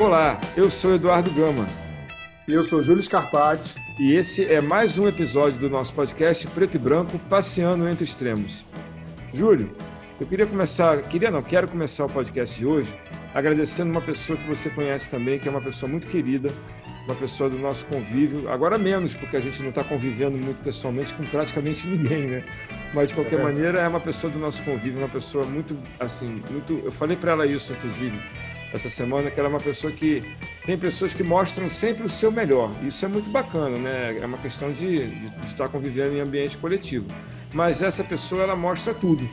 Olá, eu sou Eduardo Gama. E eu sou Júlio Scarpati. E esse é mais um episódio do nosso podcast Preto e Branco, Passeando entre Extremos. Júlio, eu queria começar, queria não, quero começar o podcast de hoje agradecendo uma pessoa que você conhece também, que é uma pessoa muito querida, uma pessoa do nosso convívio, agora menos, porque a gente não está convivendo muito pessoalmente com praticamente ninguém, né? Mas de qualquer é. maneira é uma pessoa do nosso convívio, uma pessoa muito, assim, muito. Eu falei para ela isso, inclusive, essa semana, que ela é uma pessoa que tem pessoas que mostram sempre o seu melhor. Isso é muito bacana, né? É uma questão de, de, de estar convivendo em ambiente coletivo. Mas essa pessoa, ela mostra tudo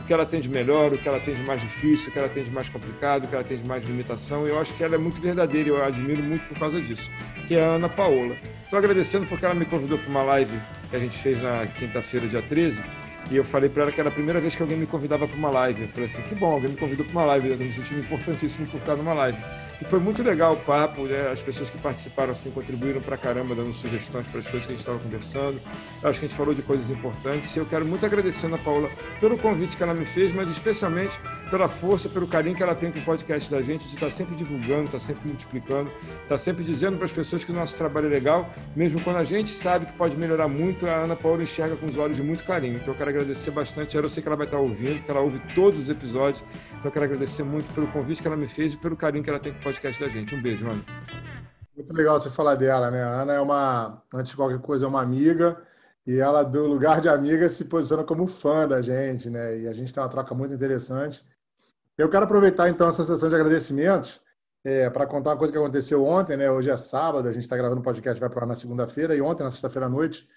o que ela tem de melhor, o que ela tem de mais difícil, o que ela tem de mais complicado, o que ela tem de mais limitação. Eu acho que ela é muito verdadeira eu a admiro muito por causa disso, que é a Ana Paola. Estou agradecendo porque ela me convidou para uma live que a gente fez na quinta-feira, dia 13, e eu falei para ela que era a primeira vez que alguém me convidava para uma live. Eu falei assim, que bom, alguém me convidou para uma live, eu me senti importantíssimo por estar numa live. E foi muito legal o papo, né? as pessoas que participaram assim contribuíram para caramba, dando sugestões para as coisas que a gente estava conversando. Eu acho que a gente falou de coisas importantes. Eu quero muito agradecer a Ana Paula pelo convite que ela me fez, mas especialmente pela força, pelo carinho que ela tem com o podcast da gente, de estar tá sempre divulgando, estar tá sempre multiplicando, estar tá sempre dizendo para as pessoas que o nosso trabalho é legal, mesmo quando a gente sabe que pode melhorar muito, a Ana Paula enxerga com os olhos de muito carinho. Então eu quero agradecer bastante. Eu sei que ela vai estar ouvindo, que ela ouve todos os episódios. Então eu quero agradecer muito pelo convite que ela me fez e pelo carinho que ela tem com o podcast da gente. Um beijo, Ana. Muito legal você falar dela, né? A Ana é uma, antes de qualquer coisa, é uma amiga e ela, do lugar de amiga, se posiciona como fã da gente, né? E a gente tem uma troca muito interessante. Eu quero aproveitar, então, essa sessão de agradecimentos é, para contar uma coisa que aconteceu ontem, né? Hoje é sábado, a gente está gravando o podcast, vai para na segunda-feira, e ontem, na sexta-feira à noite,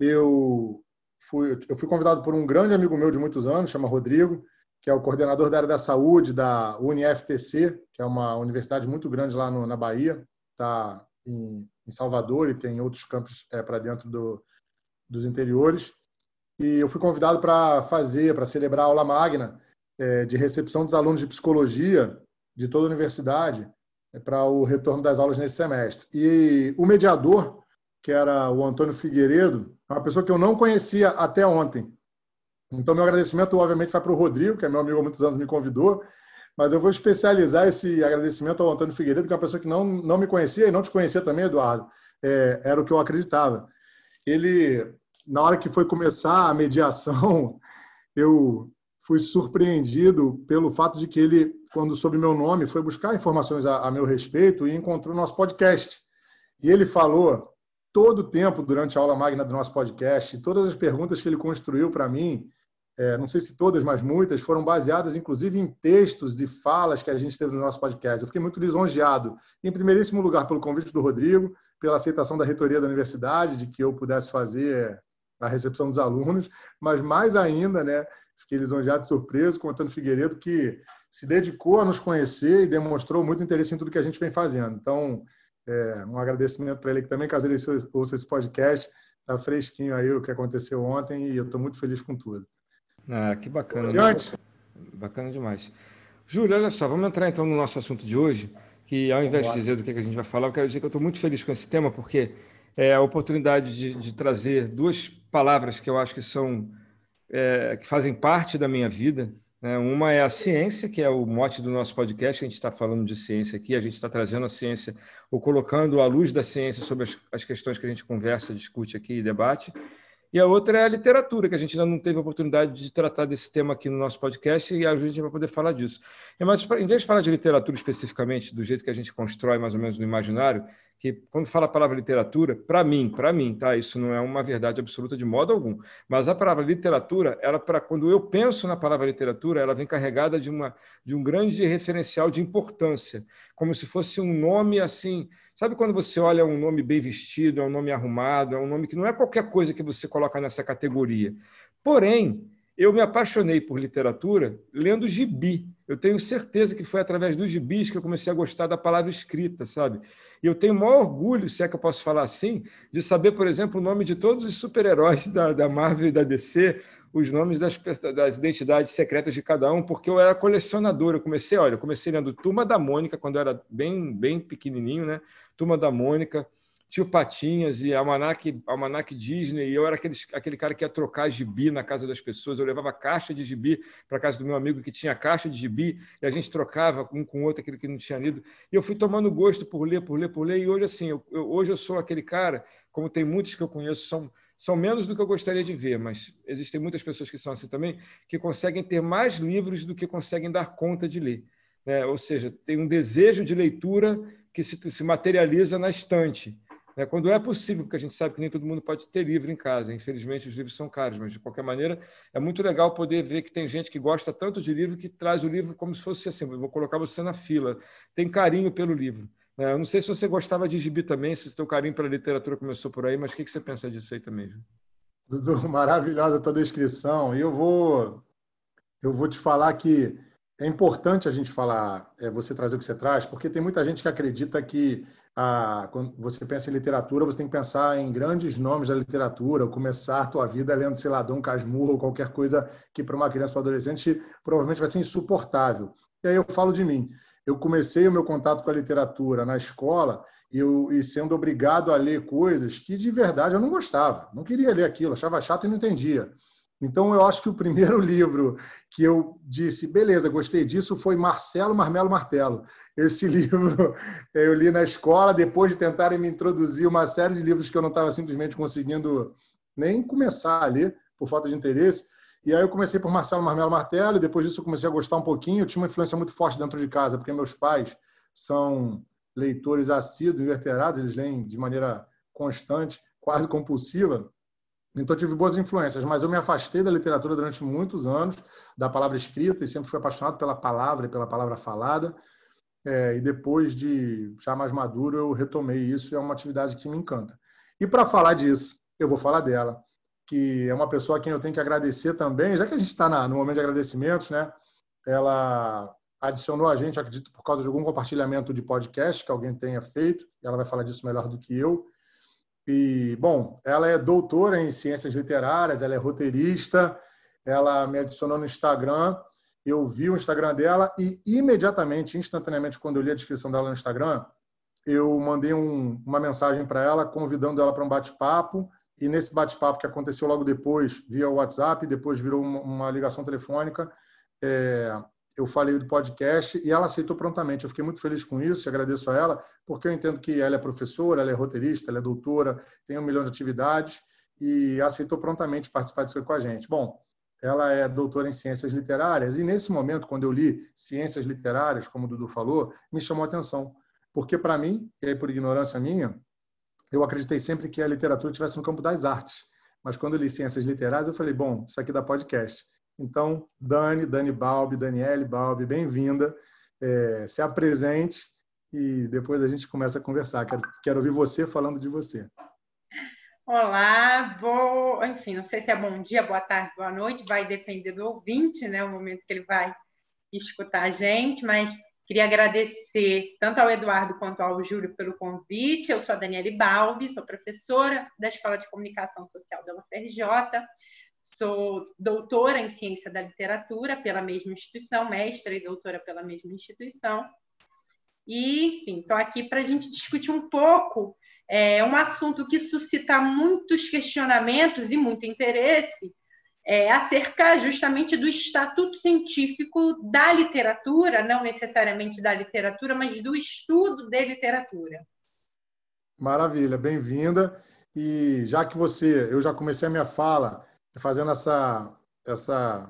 eu fui, eu fui convidado por um grande amigo meu de muitos anos, chama Rodrigo, que é o coordenador da área da saúde da UniFTC, que é uma universidade muito grande lá no, na Bahia, está em, em, Salvador e tem outros campos é, para dentro do, dos interiores. E eu fui convidado para fazer, para celebrar a aula magna é, de recepção dos alunos de psicologia de toda a universidade é, para o retorno das aulas nesse semestre. E o mediador, que era o Antônio Figueiredo, é uma pessoa que eu não conhecia até ontem. Então, meu agradecimento, obviamente, vai para o Rodrigo, que é meu amigo há muitos anos, me convidou, mas eu vou especializar esse agradecimento ao Antônio Figueiredo, que é uma pessoa que não, não me conhecia e não te conhecia também, Eduardo. É, era o que eu acreditava. Ele, na hora que foi começar a mediação, eu fui surpreendido pelo fato de que ele, quando soube meu nome, foi buscar informações a, a meu respeito e encontrou nosso podcast. E ele falou todo o tempo durante a aula magna do nosso podcast, todas as perguntas que ele construiu para mim, é, não sei se todas, mas muitas, foram baseadas inclusive em textos de falas que a gente teve no nosso podcast. Eu fiquei muito lisonjeado, em primeiríssimo lugar, pelo convite do Rodrigo, pela aceitação da reitoria da universidade, de que eu pudesse fazer a recepção dos alunos, mas mais ainda, né, fiquei lisonjeado e surpreso com o Antônio Figueiredo, que se dedicou a nos conhecer e demonstrou muito interesse em tudo que a gente vem fazendo. Então, é, um agradecimento para ele que também, caso ele ouça esse podcast, está fresquinho aí o que aconteceu ontem e eu estou muito feliz com tudo. Ah, que bacana. Adiante. Bacana demais. Júlio, olha só, vamos entrar então no nosso assunto de hoje, que ao invés de dizer do que a gente vai falar, eu quero dizer que eu estou muito feliz com esse tema, porque é a oportunidade de, de trazer duas palavras que eu acho que são é, que fazem parte da minha vida. Né? Uma é a ciência, que é o mote do nosso podcast, a gente está falando de ciência aqui, a gente está trazendo a ciência, ou colocando a luz da ciência sobre as, as questões que a gente conversa, discute aqui e debate. E a outra é a literatura, que a gente ainda não teve oportunidade de tratar desse tema aqui no nosso podcast e a gente vai poder falar disso. Mas, em vez de falar de literatura especificamente, do jeito que a gente constrói mais ou menos no imaginário, que quando fala a palavra literatura, para mim, para mim, tá? Isso não é uma verdade absoluta de modo algum. Mas a palavra literatura, ela para quando eu penso na palavra literatura, ela vem carregada de uma de um grande referencial de importância, como se fosse um nome assim, sabe quando você olha um nome bem vestido, é um nome arrumado, é um nome que não é qualquer coisa que você coloca nessa categoria. Porém, eu me apaixonei por literatura lendo gibi. Eu tenho certeza que foi através dos gibis que eu comecei a gostar da palavra escrita, sabe? E eu tenho o maior orgulho, se é que eu posso falar assim, de saber, por exemplo, o nome de todos os super-heróis da, da Marvel e da DC, os nomes das, das identidades secretas de cada um, porque eu era colecionador. Eu comecei, olha, eu comecei lendo Turma da Mônica, quando eu era bem, bem pequenininho, né? Turma da Mônica, Tio Patinhas e Almanac, Almanac Disney, e eu era aquele, aquele cara que ia trocar gibi na casa das pessoas. Eu levava caixa de gibi para casa do meu amigo que tinha caixa de gibi, e a gente trocava um com o outro, aquele que não tinha lido. E eu fui tomando gosto por ler, por ler, por ler, e hoje, assim, eu, eu, hoje eu sou aquele cara, como tem muitos que eu conheço, são, são menos do que eu gostaria de ver, mas existem muitas pessoas que são assim também, que conseguem ter mais livros do que conseguem dar conta de ler. Né? Ou seja, tem um desejo de leitura que se, se materializa na estante. Né? Quando é possível, porque a gente sabe que nem todo mundo pode ter livro em casa, infelizmente os livros são caros, mas de qualquer maneira é muito legal poder ver que tem gente que gosta tanto de livro que traz o livro como se fosse assim: vou colocar você na fila, tem carinho pelo livro. Né? Eu não sei se você gostava de gibi também, se seu carinho pela literatura começou por aí, mas o que você pensa disso aí também? Dudu, maravilhosa a tua descrição. E eu vou, eu vou te falar que é importante a gente falar, é, você trazer o que você traz, porque tem muita gente que acredita que ah, quando você pensa em literatura, você tem que pensar em grandes nomes da literatura, ou começar a tua vida lendo, sei lá, Dom Casmurro, ou qualquer coisa que para uma criança ou adolescente provavelmente vai ser insuportável. E aí eu falo de mim. Eu comecei o meu contato com a literatura na escola eu, e sendo obrigado a ler coisas que de verdade eu não gostava, não queria ler aquilo, achava chato e não entendia. Então, eu acho que o primeiro livro que eu disse, beleza, gostei disso, foi Marcelo Marmelo Martelo. Esse livro eu li na escola, depois de tentarem me introduzir uma série de livros que eu não estava simplesmente conseguindo nem começar a ler, por falta de interesse. E aí eu comecei por Marcelo Marmelo Martelo, e depois disso eu comecei a gostar um pouquinho. Eu tinha uma influência muito forte dentro de casa, porque meus pais são leitores assíduos, inverterados, eles leem de maneira constante, quase compulsiva. Então, tive boas influências, mas eu me afastei da literatura durante muitos anos, da palavra escrita, e sempre fui apaixonado pela palavra e pela palavra falada. É, e depois de já mais maduro, eu retomei isso e é uma atividade que me encanta. E para falar disso, eu vou falar dela, que é uma pessoa a quem eu tenho que agradecer também, já que a gente está no momento de agradecimentos, né? Ela adicionou a gente, acredito, por causa de algum compartilhamento de podcast que alguém tenha feito, ela vai falar disso melhor do que eu. E, bom, ela é doutora em ciências literárias, ela é roteirista, ela me adicionou no Instagram, eu vi o Instagram dela e imediatamente, instantaneamente, quando eu li a descrição dela no Instagram, eu mandei um, uma mensagem para ela, convidando ela para um bate-papo. E nesse bate-papo que aconteceu logo depois, via WhatsApp, depois virou uma, uma ligação telefônica, é, eu falei do podcast e ela aceitou prontamente. Eu fiquei muito feliz com isso, agradeço a ela, porque eu entendo que ela é professora, ela é roteirista, ela é doutora, tem um milhão de atividades e aceitou prontamente participar disso com a gente. Bom, ela é doutora em ciências literárias e nesse momento, quando eu li ciências literárias, como o Dudu falou, me chamou a atenção. Porque para mim, e aí por ignorância minha, eu acreditei sempre que a literatura estivesse no campo das artes. Mas quando eu li ciências literárias, eu falei, bom, isso aqui dá podcast. Então, Dani, Dani Balbi, Daniele Balbi, bem-vinda. É, se apresente e depois a gente começa a conversar. Quero, quero ouvir você falando de você. Olá, vou, enfim, não sei se é bom dia, boa tarde, boa noite, vai depender do ouvinte, né, o momento que ele vai escutar a gente, mas queria agradecer tanto ao Eduardo quanto ao Júlio pelo convite. Eu sou a Daniele Balbi, sou professora da Escola de Comunicação Social da UFRJ, Sou doutora em ciência da literatura pela mesma instituição, mestra e doutora pela mesma instituição. E, enfim, estou aqui para a gente discutir um pouco é, um assunto que suscita muitos questionamentos e muito interesse, é, acerca justamente do estatuto científico da literatura, não necessariamente da literatura, mas do estudo de literatura. Maravilha, bem-vinda. E já que você, eu já comecei a minha fala fazendo essa, essa,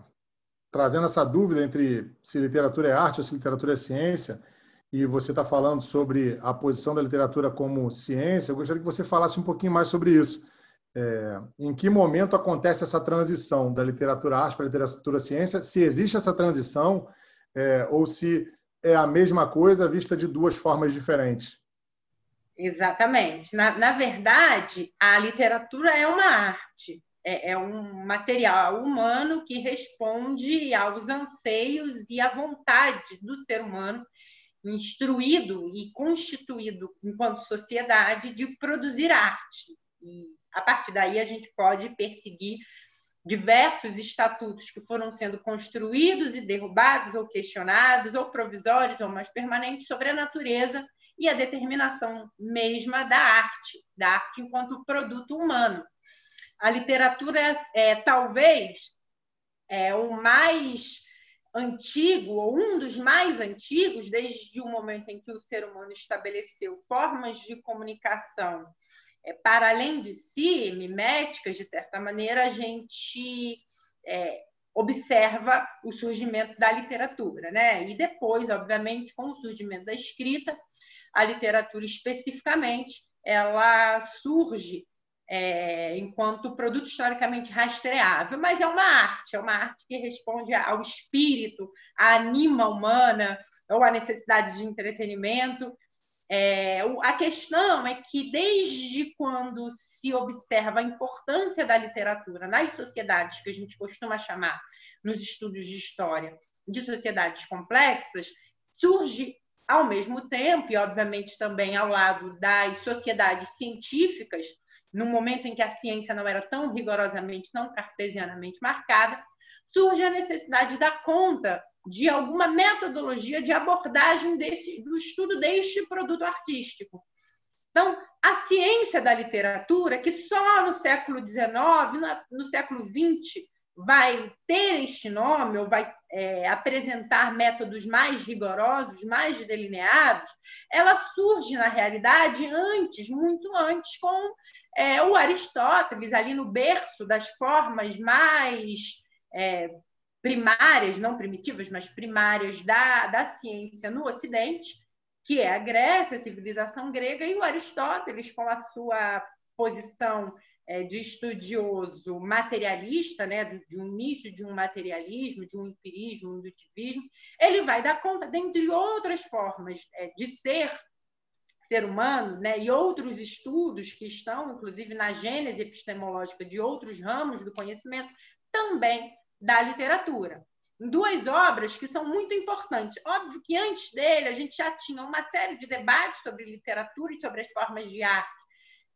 trazendo essa dúvida entre se literatura é arte ou se literatura é ciência, e você está falando sobre a posição da literatura como ciência, eu gostaria que você falasse um pouquinho mais sobre isso. É, em que momento acontece essa transição da literatura arte para a literatura ciência? Se existe essa transição é, ou se é a mesma coisa vista de duas formas diferentes? Exatamente. Na, na verdade, a literatura é uma arte é, é um material humano que responde aos anseios e à vontade do ser humano instruído e constituído enquanto sociedade de produzir arte. E a partir daí a gente pode perseguir diversos estatutos que foram sendo construídos e derrubados ou questionados, ou provisórios ou mais permanentes sobre a natureza e a determinação mesma da arte, da arte enquanto produto humano. A literatura é, é talvez é, o mais antigo, ou um dos mais antigos, desde o momento em que o ser humano estabeleceu formas de comunicação é, para além de si, miméticas, de certa maneira, a gente é, observa o surgimento da literatura. Né? E depois, obviamente, com o surgimento da escrita, a literatura especificamente, ela surge é, enquanto produto historicamente rastreável, mas é uma arte, é uma arte que responde ao espírito, à anima humana, ou à necessidade de entretenimento. É, a questão é que, desde quando se observa a importância da literatura nas sociedades que a gente costuma chamar, nos estudos de história, de sociedades complexas, surge ao mesmo tempo, e obviamente também ao lado das sociedades científicas, no momento em que a ciência não era tão rigorosamente, tão cartesianamente marcada, surge a necessidade de dar conta de alguma metodologia de abordagem desse, do estudo deste produto artístico. Então, a ciência da literatura, que só no século XIX, no século XX, vai ter este nome, ou vai é, apresentar métodos mais rigorosos, mais delineados, ela surge, na realidade, antes, muito antes, com é, o Aristóteles, ali no berço das formas mais é, primárias, não primitivas, mas primárias da, da ciência no Ocidente, que é a Grécia, a civilização grega, e o Aristóteles, com a sua posição de estudioso materialista, né, de um início de um materialismo, de um empirismo, um indutivismo, ele vai dar conta, dentre outras formas é, de ser ser humano, né, e outros estudos que estão, inclusive, na gênese epistemológica de outros ramos do conhecimento, também da literatura. Duas obras que são muito importantes. Óbvio que antes dele a gente já tinha uma série de debates sobre literatura e sobre as formas de arte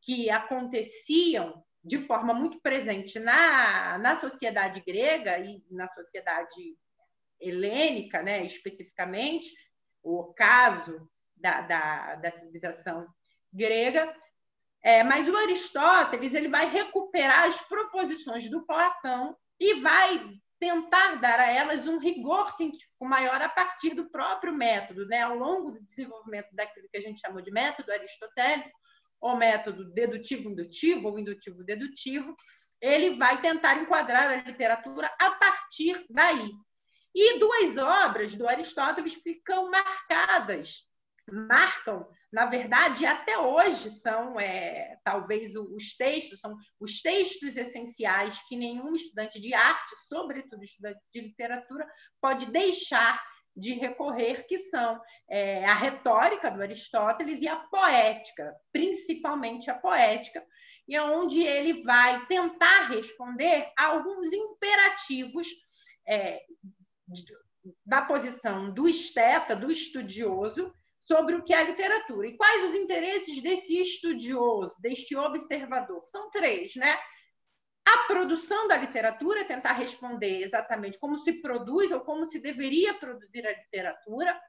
que aconteciam de forma muito presente na, na sociedade grega e na sociedade helênica, né, especificamente, o caso da, da, da civilização grega. É, mas o Aristóteles ele vai recuperar as proposições do Platão e vai tentar dar a elas um rigor científico maior a partir do próprio método, né? Ao longo do desenvolvimento daquilo que a gente chamou de método aristotélico, ou método dedutivo-indutivo ou indutivo-dedutivo, ele vai tentar enquadrar a literatura a partir daí. E duas obras do Aristóteles ficam marcadas, marcam, na verdade, até hoje são é, talvez os textos, são os textos essenciais que nenhum estudante de arte, sobretudo estudante de literatura, pode deixar de recorrer, que são é, a retórica do Aristóteles e a poética, principalmente a poética, e é onde ele vai tentar responder a alguns imperativos é, da posição do esteta, do estudioso, sobre o que é a literatura. E quais os interesses desse estudioso, deste observador? São três, né? A produção da literatura, tentar responder exatamente como se produz ou como se deveria produzir a literatura,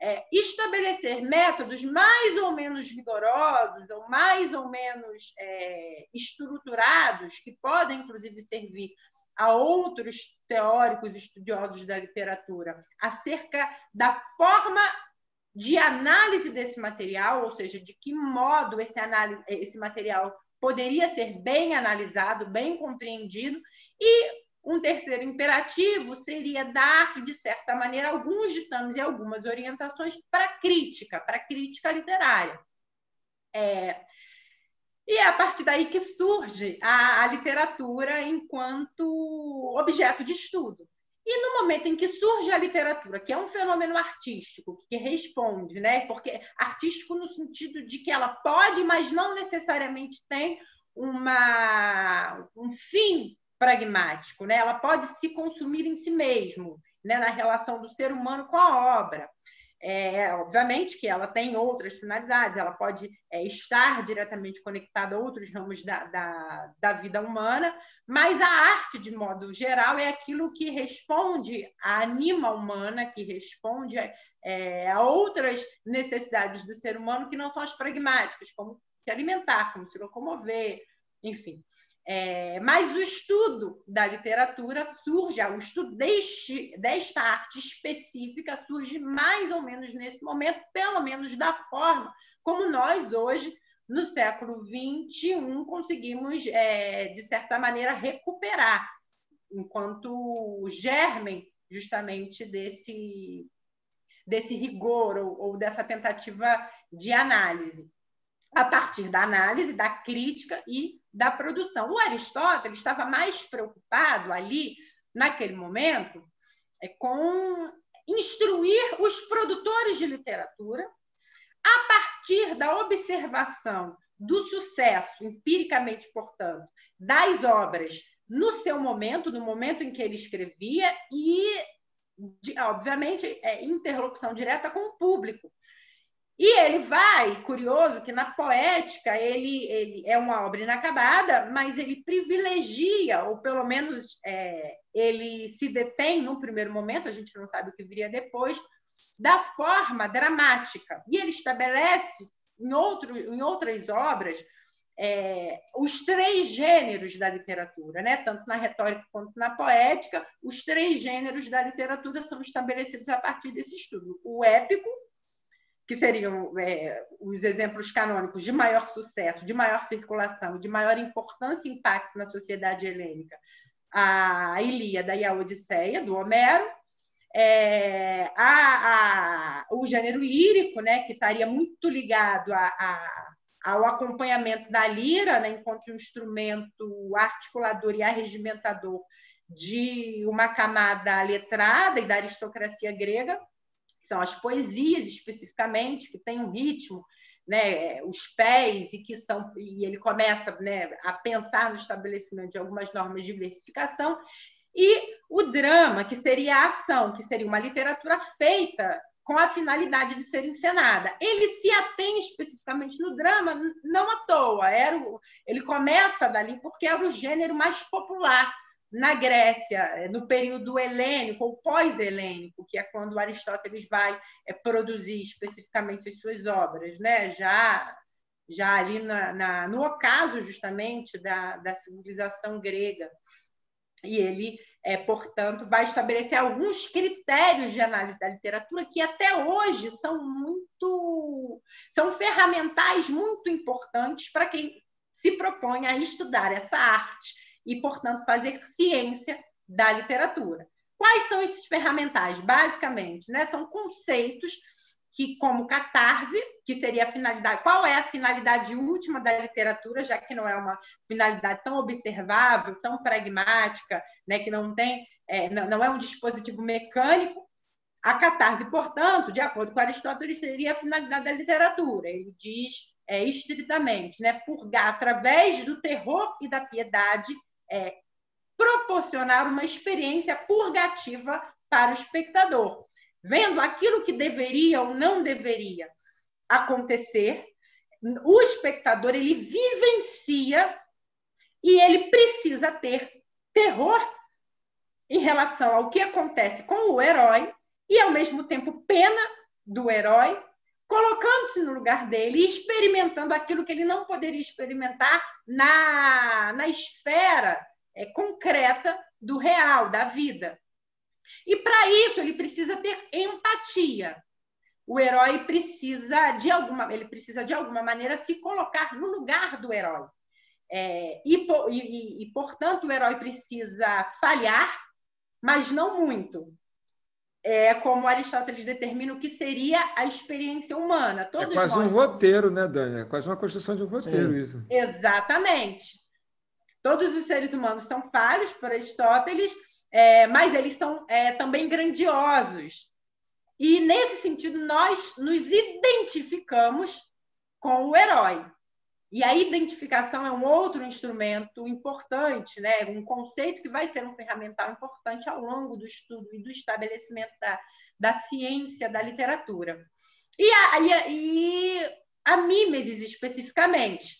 é, estabelecer métodos mais ou menos rigorosos ou mais ou menos é, estruturados, que podem, inclusive, servir a outros teóricos estudiosos da literatura, acerca da forma de análise desse material, ou seja, de que modo esse, análise, esse material poderia ser bem analisado, bem compreendido, e um terceiro imperativo seria dar, de certa maneira, alguns ditames e algumas orientações para crítica, para crítica literária. É, e é a partir daí que surge a, a literatura enquanto objeto de estudo. E no momento em que surge a literatura, que é um fenômeno artístico, que responde, né? porque artístico no sentido de que ela pode, mas não necessariamente tem uma, um fim pragmático, né? ela pode se consumir em si mesmo, né? na relação do ser humano com a obra. É, obviamente que ela tem outras finalidades, ela pode é, estar diretamente conectada a outros ramos da, da, da, vida humana, mas a arte, de modo geral, é aquilo que responde à anima humana, que responde é, a outras necessidades do ser humano que não são as pragmáticas, como se alimentar, como se locomover, enfim. É, mas o estudo da literatura surge, o estudo deste, desta arte específica surge mais ou menos nesse momento, pelo menos da forma como nós hoje, no século XXI, conseguimos, é, de certa maneira, recuperar, enquanto germen justamente desse, desse rigor ou, ou dessa tentativa de análise a partir da análise, da crítica e da produção. O Aristóteles estava mais preocupado ali, naquele momento, é, com instruir os produtores de literatura a partir da observação do sucesso, empiricamente, portanto, das obras no seu momento, no momento em que ele escrevia, e, obviamente, é, interlocução direta com o público. E ele vai, curioso, que na poética ele, ele é uma obra inacabada, mas ele privilegia, ou pelo menos é, ele se detém num primeiro momento, a gente não sabe o que viria depois, da forma dramática. E ele estabelece em, outro, em outras obras é, os três gêneros da literatura, né? tanto na retórica quanto na poética, os três gêneros da literatura são estabelecidos a partir desse estudo: o épico, que seriam é, os exemplos canônicos de maior sucesso, de maior circulação, de maior importância e impacto na sociedade helênica, a Ilíada e a Odisseia, do Homero, é, a, a, o gênero lírico, né, que estaria muito ligado a, a, ao acompanhamento da lira, né, enquanto um instrumento articulador e arregimentador de uma camada letrada e da aristocracia grega, são as poesias especificamente, que têm um ritmo, né, os pés, e que são e ele começa né, a pensar no estabelecimento de algumas normas de diversificação, e o drama, que seria a ação, que seria uma literatura feita com a finalidade de ser encenada. Ele se atém especificamente no drama, não à toa. Era o, ele começa dali porque era o gênero mais popular na Grécia, é, no período helênico ou pós-helênico, que é quando Aristóteles vai é, produzir especificamente as suas obras, né? já, já ali na, na, no ocaso justamente da, da civilização grega. E ele, é, portanto, vai estabelecer alguns critérios de análise da literatura que até hoje são muito são ferramentais muito importantes para quem se propõe a estudar essa arte e, portanto, fazer ciência da literatura. Quais são esses ferramentais? Basicamente, né, são conceitos que, como catarse, que seria a finalidade, qual é a finalidade última da literatura, já que não é uma finalidade tão observável, tão pragmática, né, que não tem, é, não, não é um dispositivo mecânico. A catarse, portanto, de acordo com Aristóteles, seria a finalidade da literatura. Ele diz é, estritamente, né, purgar através do terror e da piedade é, proporcionar uma experiência purgativa para o espectador, vendo aquilo que deveria ou não deveria acontecer, o espectador ele vivencia e ele precisa ter terror em relação ao que acontece com o herói e ao mesmo tempo pena do herói colocando-se no lugar dele e experimentando aquilo que ele não poderia experimentar na, na esfera é, concreta do real, da vida. E para isso ele precisa ter empatia. O herói precisa de alguma, ele precisa de alguma maneira se colocar no lugar do herói. É, e, e, e, portanto, o herói precisa falhar, mas não muito é como Aristóteles determina o que seria a experiência humana. É Todos é quase um roteiro, né, Dani? É quase uma construção de um roteiro Sim. isso. Exatamente. Todos os seres humanos são falhos para Aristóteles, é, mas eles são é, também grandiosos. E, nesse sentido, nós nos identificamos com o herói. E a identificação é um outro instrumento importante, né? um conceito que vai ser um ferramental importante ao longo do estudo e do estabelecimento da, da ciência da literatura. E a, e a, e a mimesis, especificamente,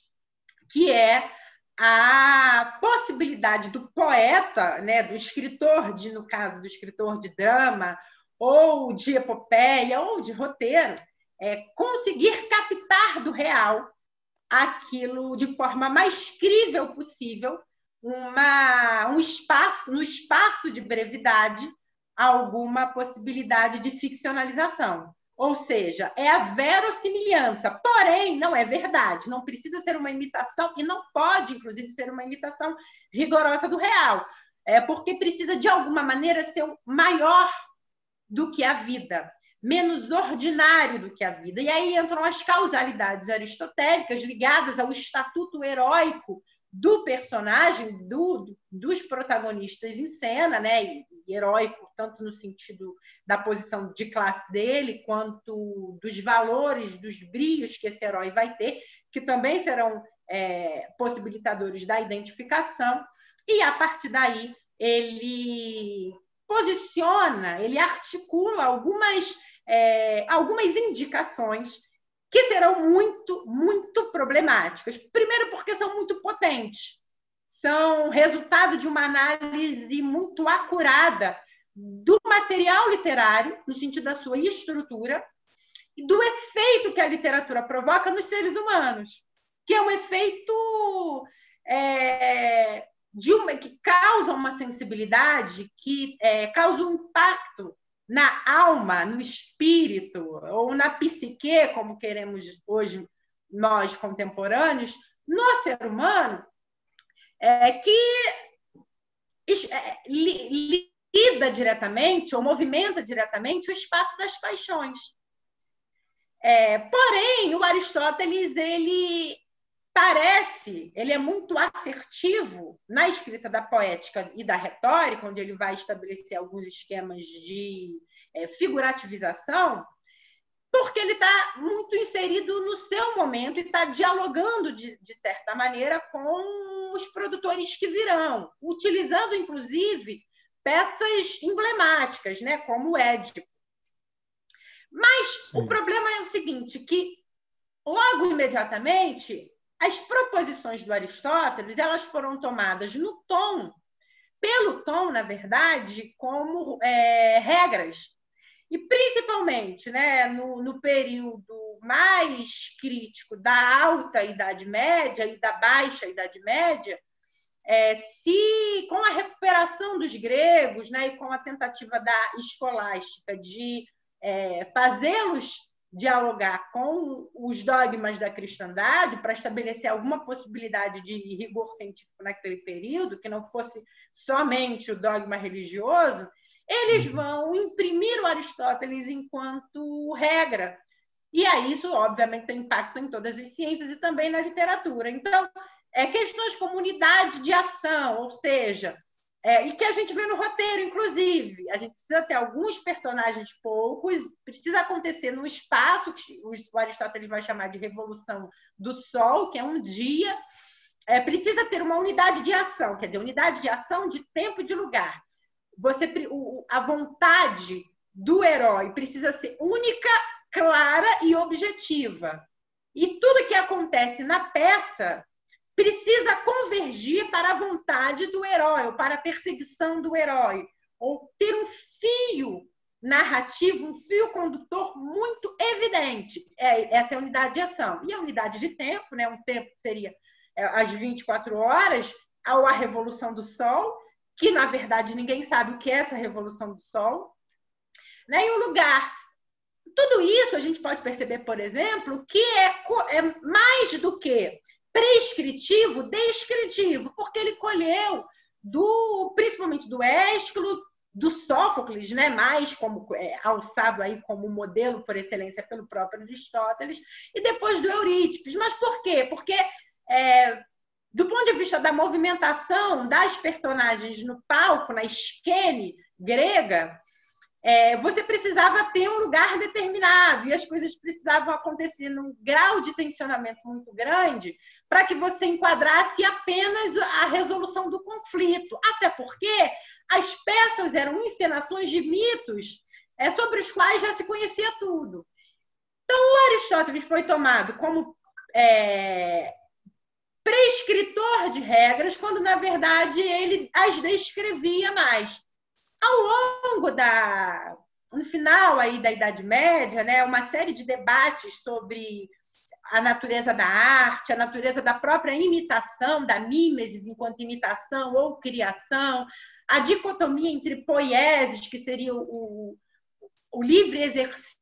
que é a possibilidade do poeta, né, do escritor, de, no caso do escritor de drama, ou de epopeia, ou de roteiro, é, conseguir captar do real aquilo de forma mais crível possível, uma, um espaço, no espaço de brevidade, alguma possibilidade de ficcionalização. Ou seja, é a verossimilhança, porém não é verdade, não precisa ser uma imitação e não pode, inclusive, ser uma imitação rigorosa do real, é porque precisa de alguma maneira ser maior do que a vida menos ordinário do que a vida. E aí entram as causalidades aristotélicas ligadas ao estatuto heróico do personagem, do, dos protagonistas em cena, né? E, heróico tanto no sentido da posição de classe dele, quanto dos valores, dos brios que esse herói vai ter, que também serão é, possibilitadores da identificação, e a partir daí ele posiciona, ele articula algumas, é, algumas indicações que serão muito, muito problemáticas. Primeiro, porque são muito potentes, são resultado de uma análise muito acurada do material literário, no sentido da sua estrutura, e do efeito que a literatura provoca nos seres humanos, que é um efeito é, de uma, que causa uma sensibilidade, que é, causa um impacto na alma, no espírito, ou na psique, como queremos hoje nós contemporâneos, no ser humano, é, que é, lida diretamente ou movimenta diretamente o espaço das paixões. É, porém, o Aristóteles ele parece, ele é muito assertivo na escrita da poética e da retórica, onde ele vai estabelecer alguns esquemas de é, figurativização, porque ele está muito inserido no seu momento e está dialogando, de, de certa maneira, com os produtores que virão, utilizando, inclusive, peças emblemáticas, né, como o Édipo. Mas Sim. o problema é o seguinte, que logo imediatamente as proposições do Aristóteles elas foram tomadas no tom, pelo tom, na verdade, como é, regras. E principalmente né, no, no período mais crítico da alta Idade Média e da baixa Idade Média, é, se com a recuperação dos gregos né, e com a tentativa da escolástica de é, fazê-los dialogar com os dogmas da cristandade para estabelecer alguma possibilidade de rigor científico naquele período, que não fosse somente o dogma religioso, eles uhum. vão imprimir o Aristóteles enquanto regra. E aí isso, obviamente, tem impacto em todas as ciências e também na literatura. Então, é questões como unidade de ação, ou seja, é, e que a gente vê no roteiro, inclusive. A gente precisa ter alguns personagens poucos, precisa acontecer no espaço, que o Aristóteles vai chamar de revolução do Sol, que é um dia. É, precisa ter uma unidade de ação, quer dizer, unidade de ação de tempo e de lugar. Você, o, a vontade do herói precisa ser única, clara e objetiva. E tudo que acontece na peça precisa convergir para a vontade do herói, ou para a perseguição do herói, ou ter um fio narrativo, um fio condutor muito evidente. É, essa é a unidade de ação. E a unidade de tempo, né? um tempo que seria é, as 24 horas, ou a Revolução do Sol, que na verdade ninguém sabe o que é essa Revolução do Sol. Né? E o lugar. Tudo isso a gente pode perceber, por exemplo, que é, é mais do que prescritivo, descritivo, porque ele colheu do, principalmente do Ésquilo, do Sófocles, né, mais como é, alçado aí como modelo por excelência pelo próprio Aristóteles, e depois do Eurípicles. Mas por quê? Porque é, do ponto de vista da movimentação das personagens no palco, na esquene grega, é, você precisava ter um lugar determinado e as coisas precisavam acontecer num grau de tensionamento muito grande para que você enquadrasse apenas a resolução do conflito. Até porque as peças eram encenações de mitos é, sobre os quais já se conhecia tudo. Então, o Aristóteles foi tomado como é, prescritor de regras, quando, na verdade, ele as descrevia mais. Ao longo da. No final aí da Idade Média, né, uma série de debates sobre a natureza da arte, a natureza da própria imitação, da mimesis enquanto imitação ou criação, a dicotomia entre poieses, que seria o, o livre exercício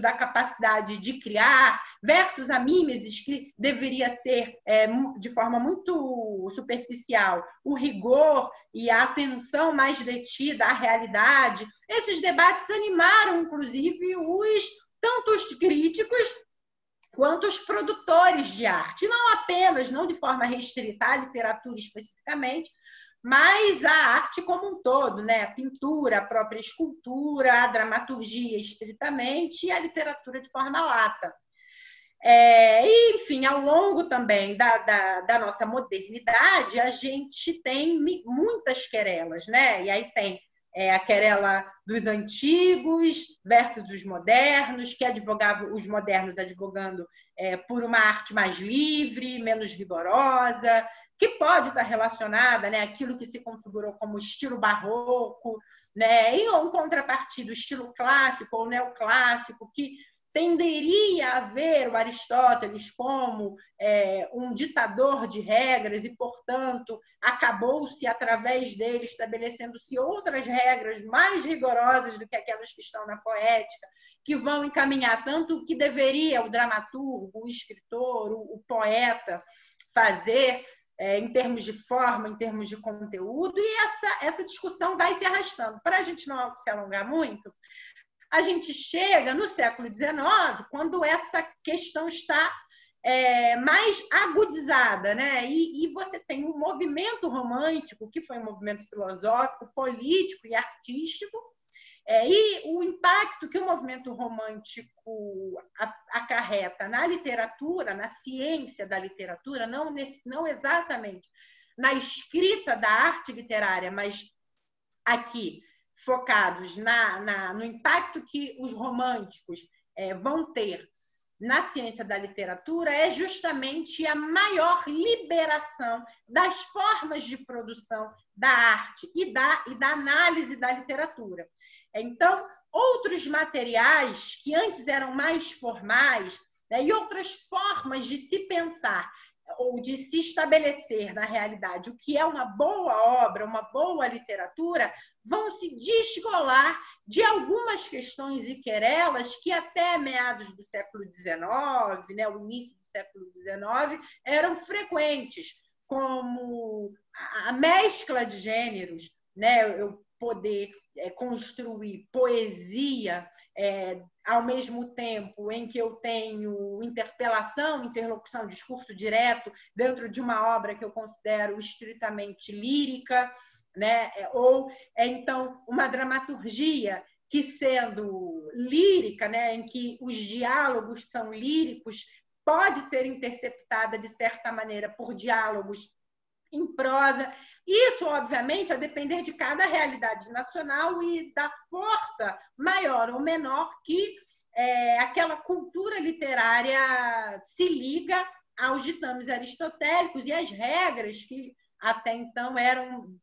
da capacidade de criar, versus a mimesis, que deveria ser, é, de forma muito superficial, o rigor e a atenção mais detida à realidade. Esses debates animaram, inclusive, os tanto os críticos quanto os produtores de arte, não apenas, não de forma restrita à literatura especificamente, mas a arte como um todo, né? a pintura, a própria escultura, a dramaturgia estritamente e a literatura de forma lata. É, e, enfim, ao longo também da, da, da, nossa modernidade, a gente tem muitas querelas, né? E aí tem é, a querela dos antigos versus os modernos, que advogavam os modernos advogando é, por uma arte mais livre, menos rigorosa, que pode estar relacionada, né, aquilo que se configurou como estilo barroco, né, em contrapartida, o estilo clássico ou neoclássico, que tenderia a ver o Aristóteles como é, um ditador de regras e, portanto, acabou-se através dele estabelecendo-se outras regras mais rigorosas do que aquelas que estão na poética, que vão encaminhar tanto o que deveria o dramaturgo, o escritor, o, o poeta fazer é, em termos de forma, em termos de conteúdo, e essa, essa discussão vai se arrastando. Para a gente não se alongar muito, a gente chega no século XIX, quando essa questão está é, mais agudizada, né? E, e, você tem um movimento romântico, que foi um movimento filosófico, político e artístico, é, e o impacto que o movimento romântico acarreta na literatura, na ciência da literatura, não, não exatamente na escrita da arte literária, mas aqui focados na, na no impacto que os românticos é, vão ter na ciência da literatura é justamente a maior liberação das formas de produção da arte e da, e da análise da literatura. Então, outros materiais que antes eram mais formais né, e outras formas de se pensar ou de se estabelecer na realidade o que é uma boa obra, uma boa literatura, vão se descolar de algumas questões e querelas que até meados do século XIX, né, o início do século XIX, eram frequentes, como a mescla de gêneros, né? Eu poder é, construir poesia é, ao mesmo tempo em que eu tenho interpelação, interlocução, discurso direto dentro de uma obra que eu considero estritamente lírica, né? É, ou é então uma dramaturgia que sendo lírica, né, em que os diálogos são líricos, pode ser interceptada de certa maneira por diálogos em prosa. Isso, obviamente, a depender de cada realidade nacional e da força maior ou menor que é, aquela cultura literária se liga aos ditames aristotélicos e às regras que até então eram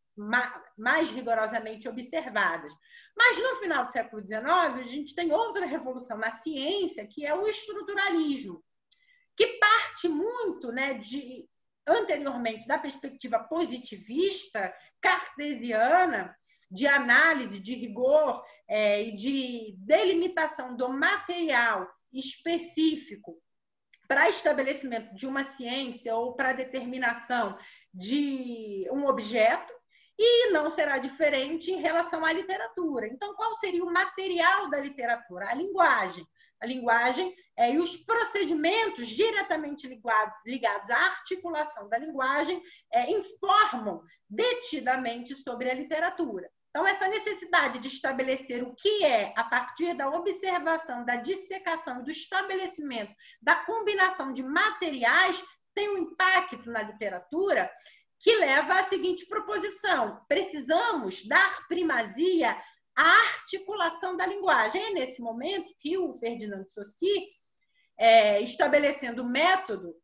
mais rigorosamente observadas. Mas no final do século XIX, a gente tem outra revolução na ciência, que é o estruturalismo, que parte muito né, de anteriormente da perspectiva positivista, cartesiana, de análise, de rigor é, e de delimitação do material específico para estabelecimento de uma ciência ou para determinação de um objeto, e não será diferente em relação à literatura. Então, qual seria o material da literatura? A linguagem a linguagem é, e os procedimentos diretamente ligado, ligados à articulação da linguagem é, informam detidamente sobre a literatura. Então, essa necessidade de estabelecer o que é, a partir da observação, da dissecação, do estabelecimento, da combinação de materiais, tem um impacto na literatura que leva à seguinte proposição: precisamos dar primazia articulação da linguagem. É nesse momento que o Ferdinando Saussure, é, estabelecendo o método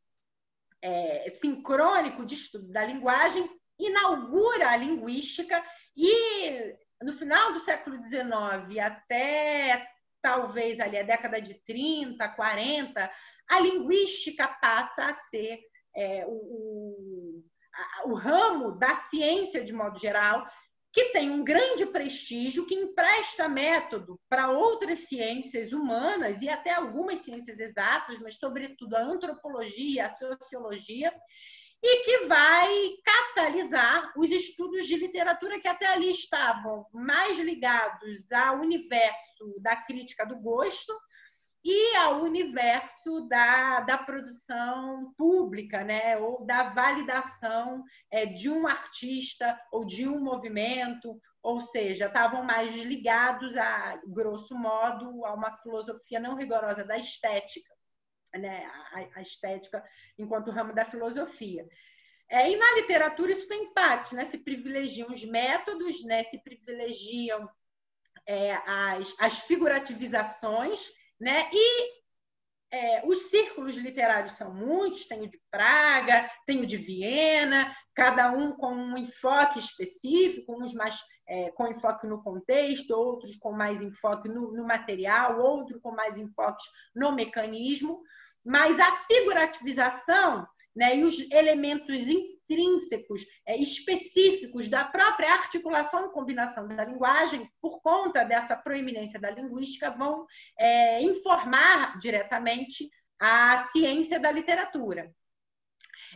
é, sincrônico de estudo da linguagem, inaugura a linguística e no final do século XIX até talvez ali a década de 30, 40, a linguística passa a ser é, o, o, a, o ramo da ciência de modo geral que tem um grande prestígio, que empresta método para outras ciências humanas e até algumas ciências exatas, mas sobretudo a antropologia, a sociologia, e que vai catalisar os estudos de literatura que até ali estavam mais ligados ao universo da crítica do gosto, e ao universo da, da produção pública, né? ou da validação é, de um artista ou de um movimento, ou seja, estavam mais ligados, a grosso modo, a uma filosofia não rigorosa da estética, né? a, a estética enquanto ramo da filosofia. É, e na literatura isso tem impacto, né? se privilegiam os métodos, né? se privilegiam é, as, as figurativizações, né? E é, os círculos literários são muitos, tem o de Praga, tem o de Viena, cada um com um enfoque específico, uns mais é, com enfoque no contexto, outros com mais enfoque no, no material, outros com mais enfoque no mecanismo, mas a figurativização né, e os elementos intrínsecos, é, específicos da própria articulação e combinação da linguagem, por conta dessa proeminência da linguística, vão é, informar diretamente a ciência da literatura.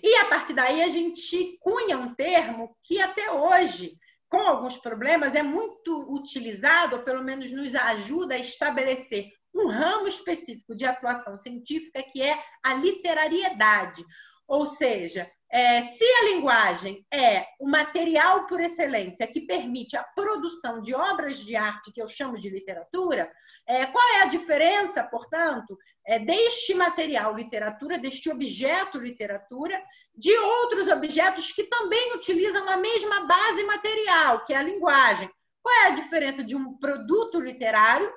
E a partir daí a gente cunha um termo que até hoje, com alguns problemas, é muito utilizado, ou pelo menos nos ajuda a estabelecer um ramo específico de atuação científica que é a literariedade, ou seja, é, se a linguagem é o material por excelência que permite a produção de obras de arte que eu chamo de literatura, é, qual é a diferença, portanto, é, deste material literatura, deste objeto literatura, de outros objetos que também utilizam a mesma base material, que é a linguagem? Qual é a diferença de um produto literário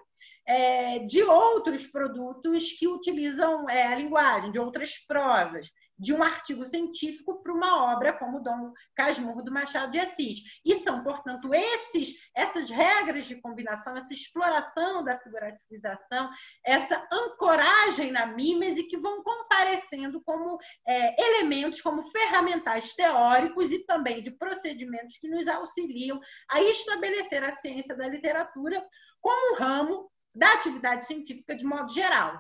é, de outros produtos que utilizam é, a linguagem, de outras prosas? De um artigo científico para uma obra como Dom Casmurro do Machado de Assis. E são, portanto, esses, essas regras de combinação, essa exploração da figurativização, essa ancoragem na mímese que vão comparecendo como é, elementos, como ferramentais teóricos e também de procedimentos que nos auxiliam a estabelecer a ciência da literatura como um ramo da atividade científica de modo geral.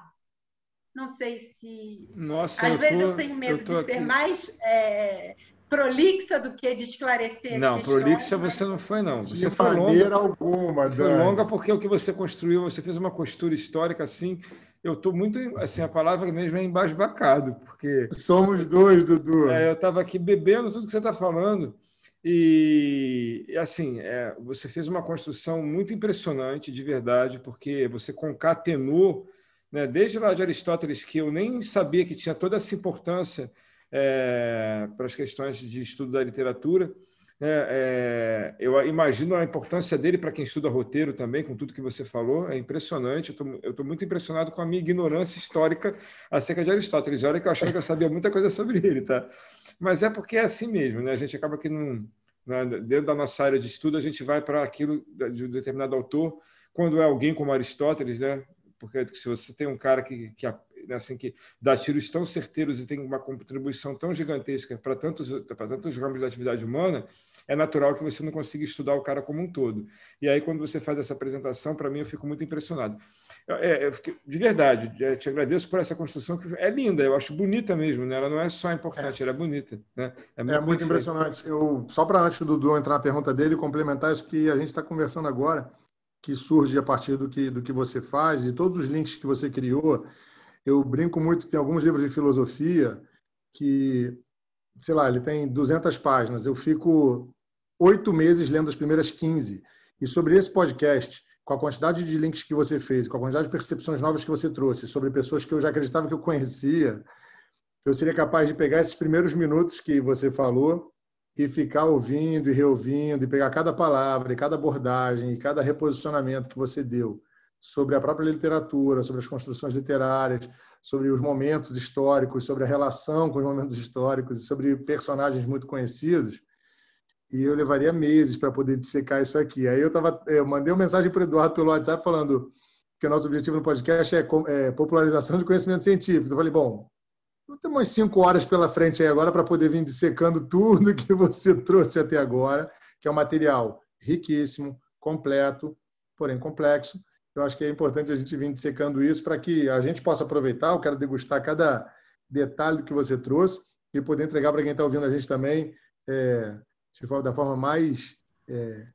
Não sei se. Nossa, Às eu vezes tô, eu tenho medo eu de ser aqui... mais é, prolixa do que de esclarecer. Não, prolixa você não foi, não. Você foi longa. alguma, foi longa porque o que você construiu, você fez uma costura histórica assim. Eu estou muito, assim, a palavra mesmo é embasbacado, porque. Somos dois, Dudu. É, eu estava aqui bebendo tudo que você está falando. E, assim, é, você fez uma construção muito impressionante, de verdade, porque você concatenou né? desde lá de Aristóteles, que eu nem sabia que tinha toda essa importância é, para as questões de estudo da literatura. Né? É, eu imagino a importância dele para quem estuda roteiro também, com tudo que você falou, é impressionante. Eu estou muito impressionado com a minha ignorância histórica acerca de Aristóteles. Olha que eu achava que eu sabia muita coisa sobre ele, tá? Mas é porque é assim mesmo, né? A gente acaba que não, né? dentro da nossa área de estudo a gente vai para aquilo de um determinado autor. Quando é alguém como Aristóteles, né? Porque se você tem um cara que, que assim que dá tiros tão certeiros e tem uma contribuição tão gigantesca para tantos para tantos ramos da atividade humana, é natural que você não consiga estudar o cara como um todo. E aí quando você faz essa apresentação, para mim eu fico muito impressionado. É, fiquei, de verdade, te agradeço por essa construção que é linda, eu acho bonita mesmo, né? Ela não é só importante, é. ela é bonita, né? É muito, é muito impressionante. Eu só para antes do Dudu entrar na pergunta dele complementar isso que a gente está conversando agora que surge a partir do que, do que você faz e todos os links que você criou. Eu brinco muito que tem alguns livros de filosofia que, sei lá, ele tem 200 páginas. Eu fico oito meses lendo as primeiras 15. E sobre esse podcast, com a quantidade de links que você fez, com a quantidade de percepções novas que você trouxe sobre pessoas que eu já acreditava que eu conhecia, eu seria capaz de pegar esses primeiros minutos que você falou e ficar ouvindo e reouvindo e pegar cada palavra e cada abordagem e cada reposicionamento que você deu sobre a própria literatura, sobre as construções literárias, sobre os momentos históricos, sobre a relação com os momentos históricos e sobre personagens muito conhecidos. E eu levaria meses para poder dissecar isso aqui. Aí eu tava, eu mandei uma mensagem para o Eduardo pelo WhatsApp falando que o nosso objetivo no podcast é, é popularização de conhecimento científico. Eu falei, bom, temos umas cinco horas pela frente aí agora para poder vir dissecando tudo que você trouxe até agora, que é um material riquíssimo, completo, porém complexo. Eu acho que é importante a gente vir dissecando isso para que a gente possa aproveitar. Eu quero degustar cada detalhe que você trouxe e poder entregar para quem está ouvindo a gente também é, da forma mais é,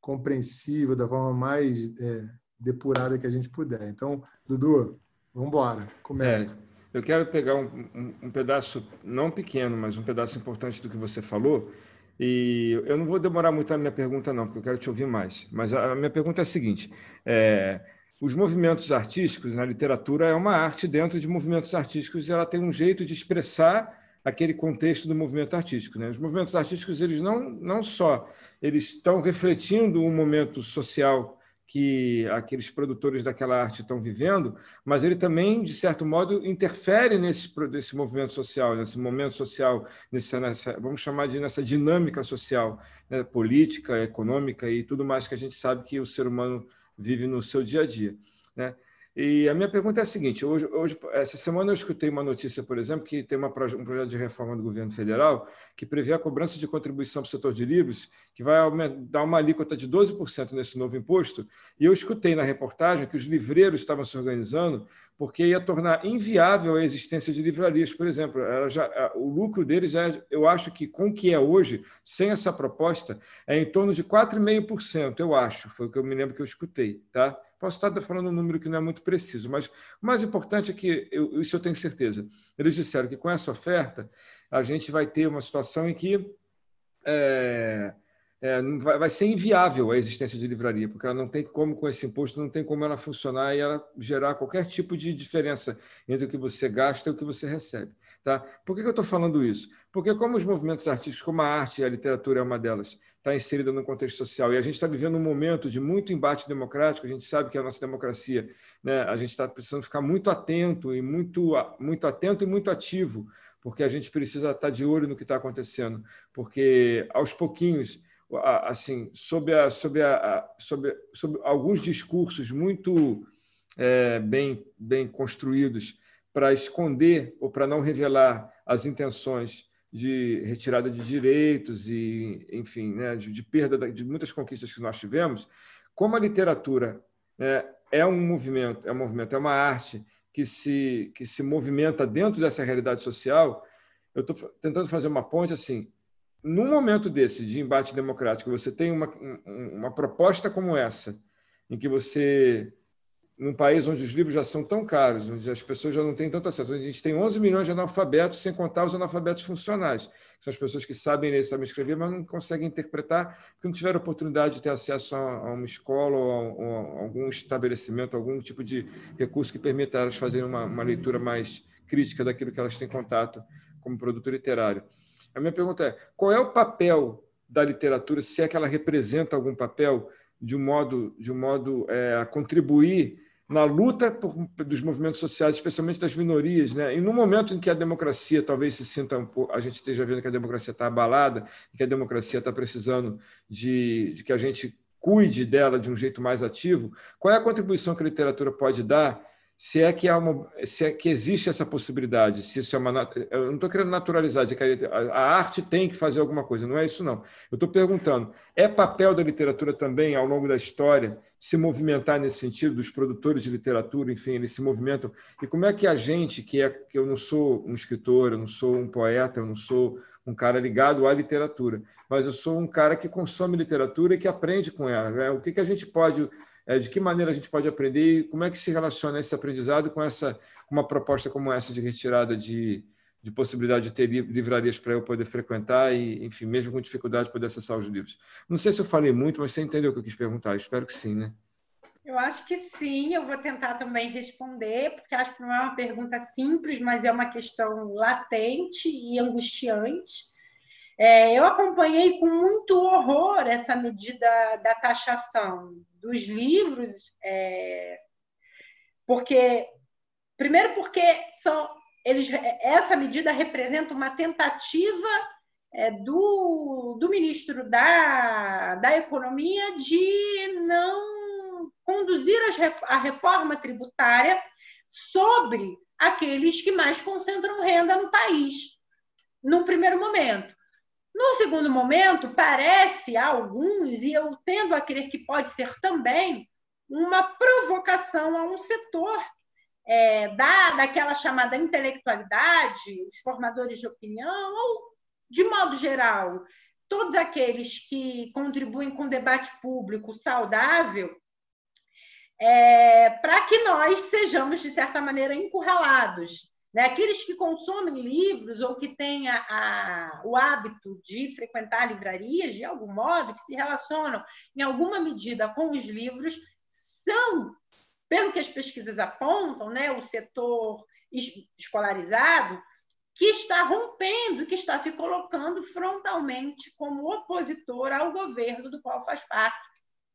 compreensível, da forma mais é, depurada que a gente puder. Então, Dudu, vamos embora. Começa. É. Eu quero pegar um, um, um, pedaço, não pequeno, mas um pedaço importante do que você falou. E eu não vou demorar muito na minha pergunta, não, porque eu quero te ouvir mais. Mas a minha pergunta é a seguinte: é, os movimentos artísticos na literatura é uma arte dentro de movimentos artísticos e ela tem um jeito de expressar aquele contexto do movimento artístico. Né? Os movimentos artísticos eles não, não só eles estão refletindo um momento social que aqueles produtores daquela arte estão vivendo, mas ele também, de certo modo, interfere nesse, nesse movimento social, nesse momento social, nessa, nessa vamos chamar de nessa dinâmica social, né, política, econômica e tudo mais que a gente sabe que o ser humano vive no seu dia a dia. Né? E a minha pergunta é a seguinte: hoje, hoje, essa semana eu escutei uma notícia, por exemplo, que tem uma, um projeto de reforma do governo federal que prevê a cobrança de contribuição para o setor de livros, que vai dar uma alíquota de 12% nesse novo imposto. E eu escutei na reportagem que os livreiros estavam se organizando porque ia tornar inviável a existência de livrarias, por exemplo. Já, o lucro deles é, eu acho que com o que é hoje, sem essa proposta, é em torno de 4,5%, eu acho, foi o que eu me lembro que eu escutei, tá? Posso estar falando um número que não é muito preciso, mas o mais importante é que, eu, isso eu tenho certeza, eles disseram que com essa oferta a gente vai ter uma situação em que é, é, vai, ser inviável a existência de livraria, porque ela não tem como, com esse imposto, não tem como ela funcionar e ela gerar qualquer tipo de diferença entre o que você gasta e o que você recebe. Tá? Por que, que eu estou falando isso? Porque como os movimentos artísticos, como a arte e a literatura é uma delas, está inserida no contexto social, e a gente está vivendo um momento de muito embate democrático, a gente sabe que a nossa democracia, né, a gente está precisando ficar muito atento e muito, muito atento e muito ativo, porque a gente precisa estar tá de olho no que está acontecendo, porque aos pouquinhos assim, sobre, a, sobre, a, sobre, sobre alguns discursos muito é, bem, bem construídos para esconder ou para não revelar as intenções de retirada de direitos e, enfim, né, de, de, perda de muitas conquistas que nós tivemos, como a literatura né, é um movimento, é um movimento, é uma arte que se que se movimenta dentro dessa realidade social, eu estou tentando fazer uma ponte assim num momento desse de embate democrático, você tem uma, uma proposta como essa, em que você, num país onde os livros já são tão caros, onde as pessoas já não têm tanto acesso, onde a gente tem 11 milhões de analfabetos, sem contar os analfabetos funcionais, que são as pessoas que sabem ler, sabem escrever, mas não conseguem interpretar, porque não tiveram oportunidade de ter acesso a, uma escola ou a, a algum estabelecimento, algum tipo de recurso que permita elas fazerem uma, uma leitura mais crítica daquilo que elas têm contato como produto literário. A minha pergunta é: qual é o papel da literatura, se é que ela representa algum papel de um modo, de um modo é, a contribuir na luta por, dos movimentos sociais, especialmente das minorias, né? E no momento em que a democracia talvez se sinta um pouco, a gente esteja vendo que a democracia está abalada, que a democracia está precisando de, de que a gente cuide dela de um jeito mais ativo, qual é a contribuição que a literatura pode dar se é que há uma, se é que existe essa possibilidade, se isso é uma, eu não estou querendo naturalizar, a, arte tem que fazer alguma coisa, não é isso não. Eu estou perguntando, é papel da literatura também ao longo da história se movimentar nesse sentido dos produtores de literatura, enfim, eles se movimentam e como é que a gente que é que eu não sou um escritor, eu não sou um poeta, eu não sou um cara ligado à literatura, mas eu sou um cara que consome literatura e que aprende com ela. Né? O que que a gente pode é, de que maneira a gente pode aprender e como é que se relaciona esse aprendizado com essa uma proposta como essa de retirada de, de possibilidade de ter livrarias para eu poder frequentar e, enfim, mesmo com dificuldade, poder acessar os livros. Não sei se eu falei muito, mas você entendeu o que eu quis perguntar. Espero que sim, né? Eu acho que sim, eu vou tentar também responder, porque acho que não é uma pergunta simples, mas é uma questão latente e angustiante. É, eu acompanhei com muito horror essa medida da taxação dos livros, é, porque primeiro porque são eles, essa medida representa uma tentativa é, do, do ministro da, da Economia de não conduzir a reforma tributária sobre aqueles que mais concentram renda no país, num primeiro momento. No segundo momento, parece a alguns, e eu tendo a crer que pode ser também, uma provocação a um setor é, da, daquela chamada intelectualidade, os formadores de opinião, ou, de modo geral, todos aqueles que contribuem com o debate público saudável, é, para que nós sejamos, de certa maneira, encurralados. Né? Aqueles que consomem livros ou que têm a, a, o hábito de frequentar livrarias, de algum modo, que se relacionam em alguma medida com os livros, são pelo que as pesquisas apontam, né, o setor escolarizado, que está rompendo, que está se colocando frontalmente como opositor ao governo do qual faz parte,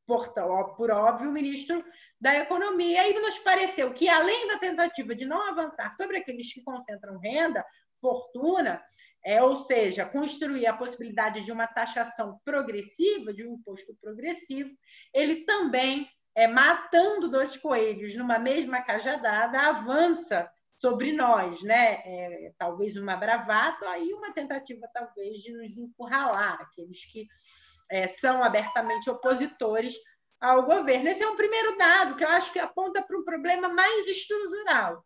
por, por óbvio, o ministro da Economia. E nos pareceu que, além da tentativa de não avançar sobre aqueles que concentram renda, fortuna, é, ou seja, construir a possibilidade de uma taxação progressiva, de um imposto progressivo, ele também é, matando dois coelhos numa mesma cajadada, avança sobre nós, né? É, talvez uma bravata, aí uma tentativa talvez de nos encurralar, aqueles que é, são abertamente opositores ao governo. Esse é um primeiro dado que eu acho que aponta para um problema mais estrutural,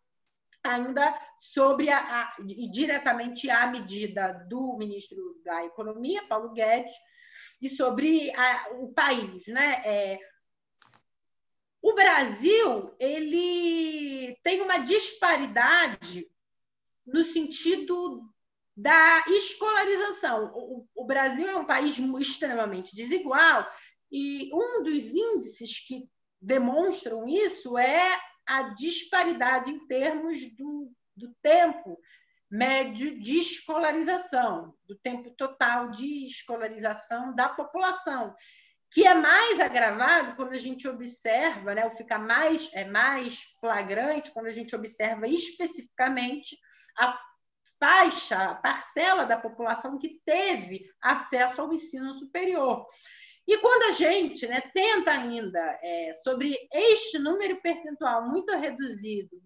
ainda sobre a, a, e diretamente à medida do ministro da Economia, Paulo Guedes, e sobre a, o país, né? É, o Brasil ele tem uma disparidade no sentido da escolarização. O, o Brasil é um país extremamente desigual e um dos índices que demonstram isso é a disparidade em termos do, do tempo médio de escolarização, do tempo total de escolarização da população que é mais agravado quando a gente observa, né, ou fica mais, é mais flagrante quando a gente observa especificamente a faixa, parcela da população que teve acesso ao ensino superior. E quando a gente né, tenta ainda, é, sobre este número percentual muito reduzido,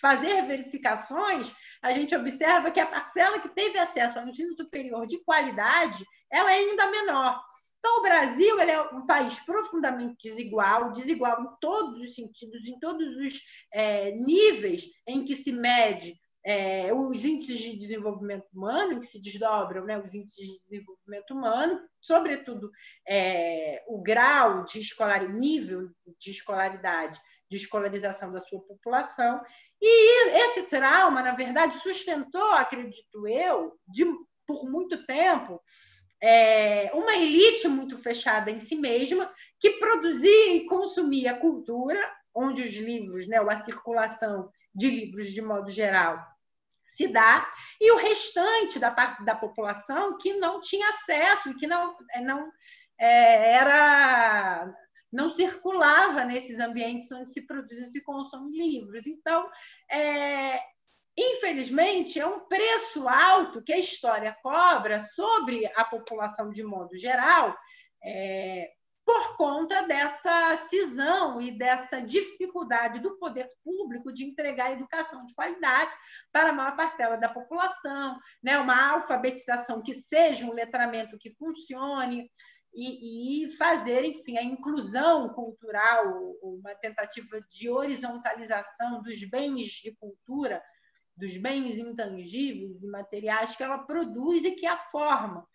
fazer verificações, a gente observa que a parcela que teve acesso ao ensino superior de qualidade ela é ainda menor. Então, o Brasil é um país profundamente desigual, desigual em todos os sentidos, em todos os é, níveis em que se mede é, os índices de desenvolvimento humano, que se desdobram né, os índices de desenvolvimento humano, sobretudo é, o grau de escolar, nível de escolaridade, de escolarização da sua população. E esse trauma, na verdade, sustentou, acredito eu, de, por muito tempo, é, uma elite muito fechada em si mesma, que produzia e consumia cultura, onde os livros, né, ou a circulação de livros de modo geral, se dá, e o restante da parte da população que não tinha acesso, que não, é, não é, era não circulava nesses ambientes onde se produz e se consome livros. Então, é, Infelizmente, é um preço alto que a história cobra sobre a população de modo geral, é, por conta dessa cisão e dessa dificuldade do poder público de entregar educação de qualidade para a maior parcela da população, né? uma alfabetização que seja um letramento que funcione, e, e, fazer, enfim, a inclusão cultural, uma tentativa de horizontalização dos bens de cultura dos bens intangíveis e materiais que ela produz e que a forma.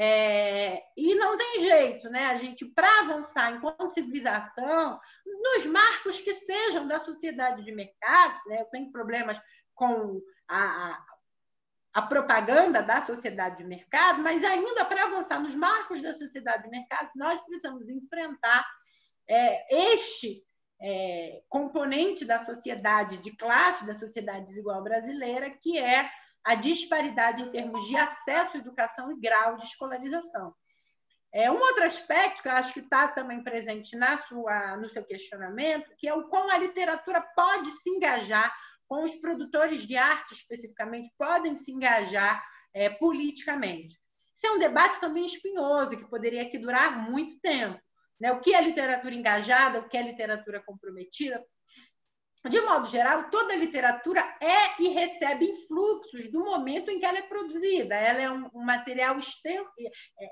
É, e não tem jeito, né? A gente, para avançar enquanto civilização, nos marcos que sejam da sociedade de mercados, né? Eu tenho problemas com a, a propaganda da sociedade de mercado, mas ainda para avançar nos marcos da sociedade de mercado, nós precisamos enfrentar é, este é, componente da sociedade de classe, da sociedade desigual brasileira, que é a disparidade em termos de acesso à educação e grau de escolarização. É, um outro aspecto que eu acho que está também presente na sua, no seu questionamento, que é o como a literatura pode se engajar, com os produtores de arte especificamente, podem se engajar é, politicamente. Isso é um debate também espinhoso, que poderia aqui durar muito tempo. Né? O que é literatura engajada, o que é literatura comprometida. De modo geral, toda literatura é e recebe influxos do momento em que ela é produzida. Ela é um, um material é,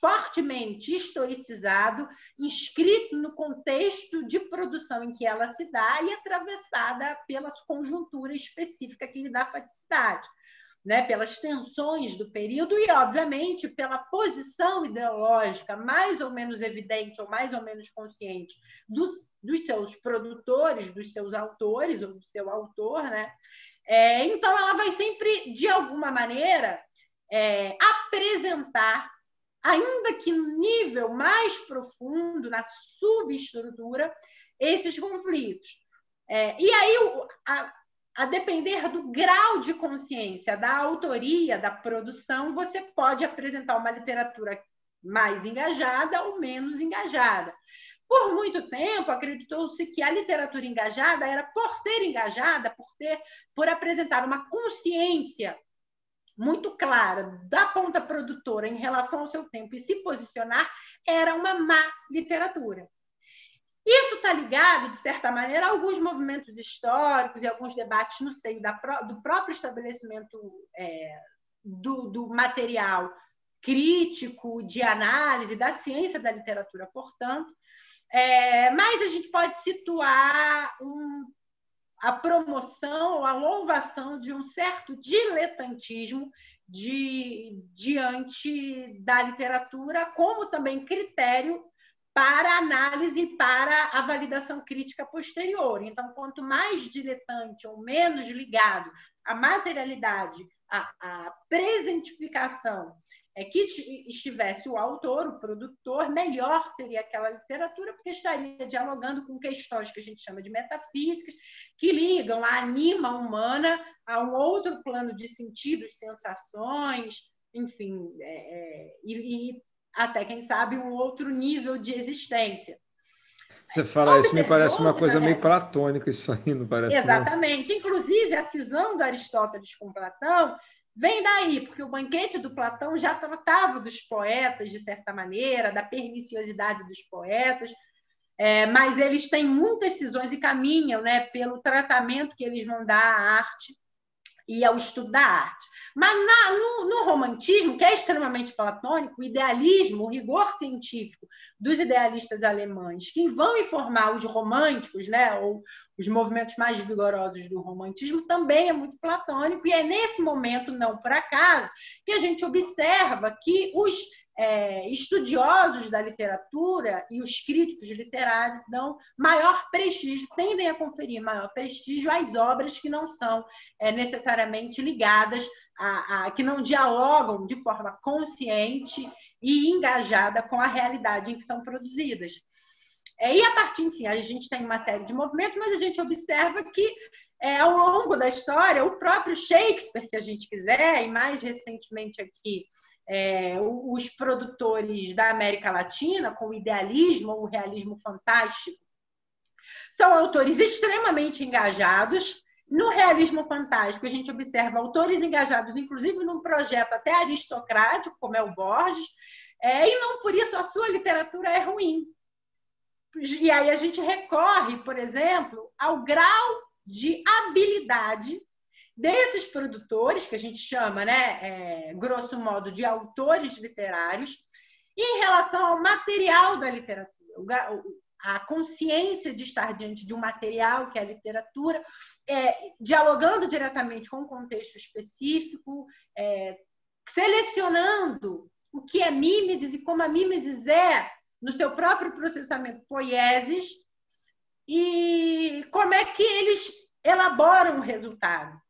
fortemente historicizado, inscrito no contexto de produção em que ela se dá e atravessada pela conjuntura específica que lhe dá faticidade. Né, pelas tensões do período e, obviamente, pela posição ideológica mais ou menos evidente ou mais ou menos consciente dos, dos seus produtores, dos seus autores ou do seu autor. Né? É, então, ela vai sempre, de alguma maneira, é, apresentar ainda que no nível mais profundo, na subestrutura, esses conflitos. É, e aí, a, a depender do grau de consciência, da autoria, da produção, você pode apresentar uma literatura mais engajada ou menos engajada. Por muito tempo, acreditou-se que a literatura engajada era por ser engajada, por ter, por apresentar uma consciência muito clara da ponta produtora em relação ao seu tempo e se posicionar, era uma má literatura. Isso está ligado, de certa maneira, a alguns movimentos históricos e alguns debates no seio da, do próprio estabelecimento é, do, do material crítico, de análise, da ciência da literatura, portanto. É, mas a gente pode situar um a promoção ou a louvação de um certo diletantismo de, diante da literatura, como também critério para análise e para a validação crítica posterior. Então, quanto mais diletante ou menos ligado à materialidade, à, à presentificação é, que estivesse o autor, o produtor, melhor seria aquela literatura, porque estaria dialogando com questões que a gente chama de metafísicas, que ligam a anima humana a um outro plano de sentidos, sensações, enfim, é, é, e, e até, quem sabe, um outro nível de existência. Você fala isso, me parece uma coisa meio platônica, isso aí, não parece? Exatamente. Não? Inclusive, a cisão do Aristóteles com Platão Vem daí, porque o banquete do Platão já tratava dos poetas, de certa maneira, da perniciosidade dos poetas, é, mas eles têm muitas cisões e caminham né, pelo tratamento que eles vão dar à arte e ao estudo da arte. Mas na, no, no, romantismo, que é extremamente platônico, o idealismo, o rigor científico dos idealistas alemães, que vão informar os românticos, né, ou os movimentos mais vigorosos do romantismo, também é muito platônico, e é nesse momento, não por acaso, que a gente observa que os é, estudiosos da literatura e os críticos literários dão maior prestígio, tendem a conferir maior prestígio às obras que não são é, necessariamente ligadas a, a, que não dialogam de forma consciente e engajada com a realidade em que são produzidas. É, e a partir, enfim, a gente tem uma série de movimentos, mas a gente observa que é, ao longo da história, o próprio Shakespeare, se a gente quiser, e mais recentemente aqui, é, os produtores da América Latina, com o idealismo ou o realismo fantástico, são autores extremamente engajados. No realismo fantástico, a gente observa autores engajados, inclusive num projeto até aristocrático, como é o Borges, é, e não por isso a sua literatura é ruim. E aí a gente recorre, por exemplo, ao grau de habilidade desses produtores, que a gente chama, né, é, grosso modo, de autores literários, em relação ao material da literatura, a consciência de estar diante de um material que é a literatura, é, dialogando diretamente com um contexto específico, é, selecionando o que é mímesis e como a mímesis é no seu próprio processamento poieses e como é que eles elaboram o resultado.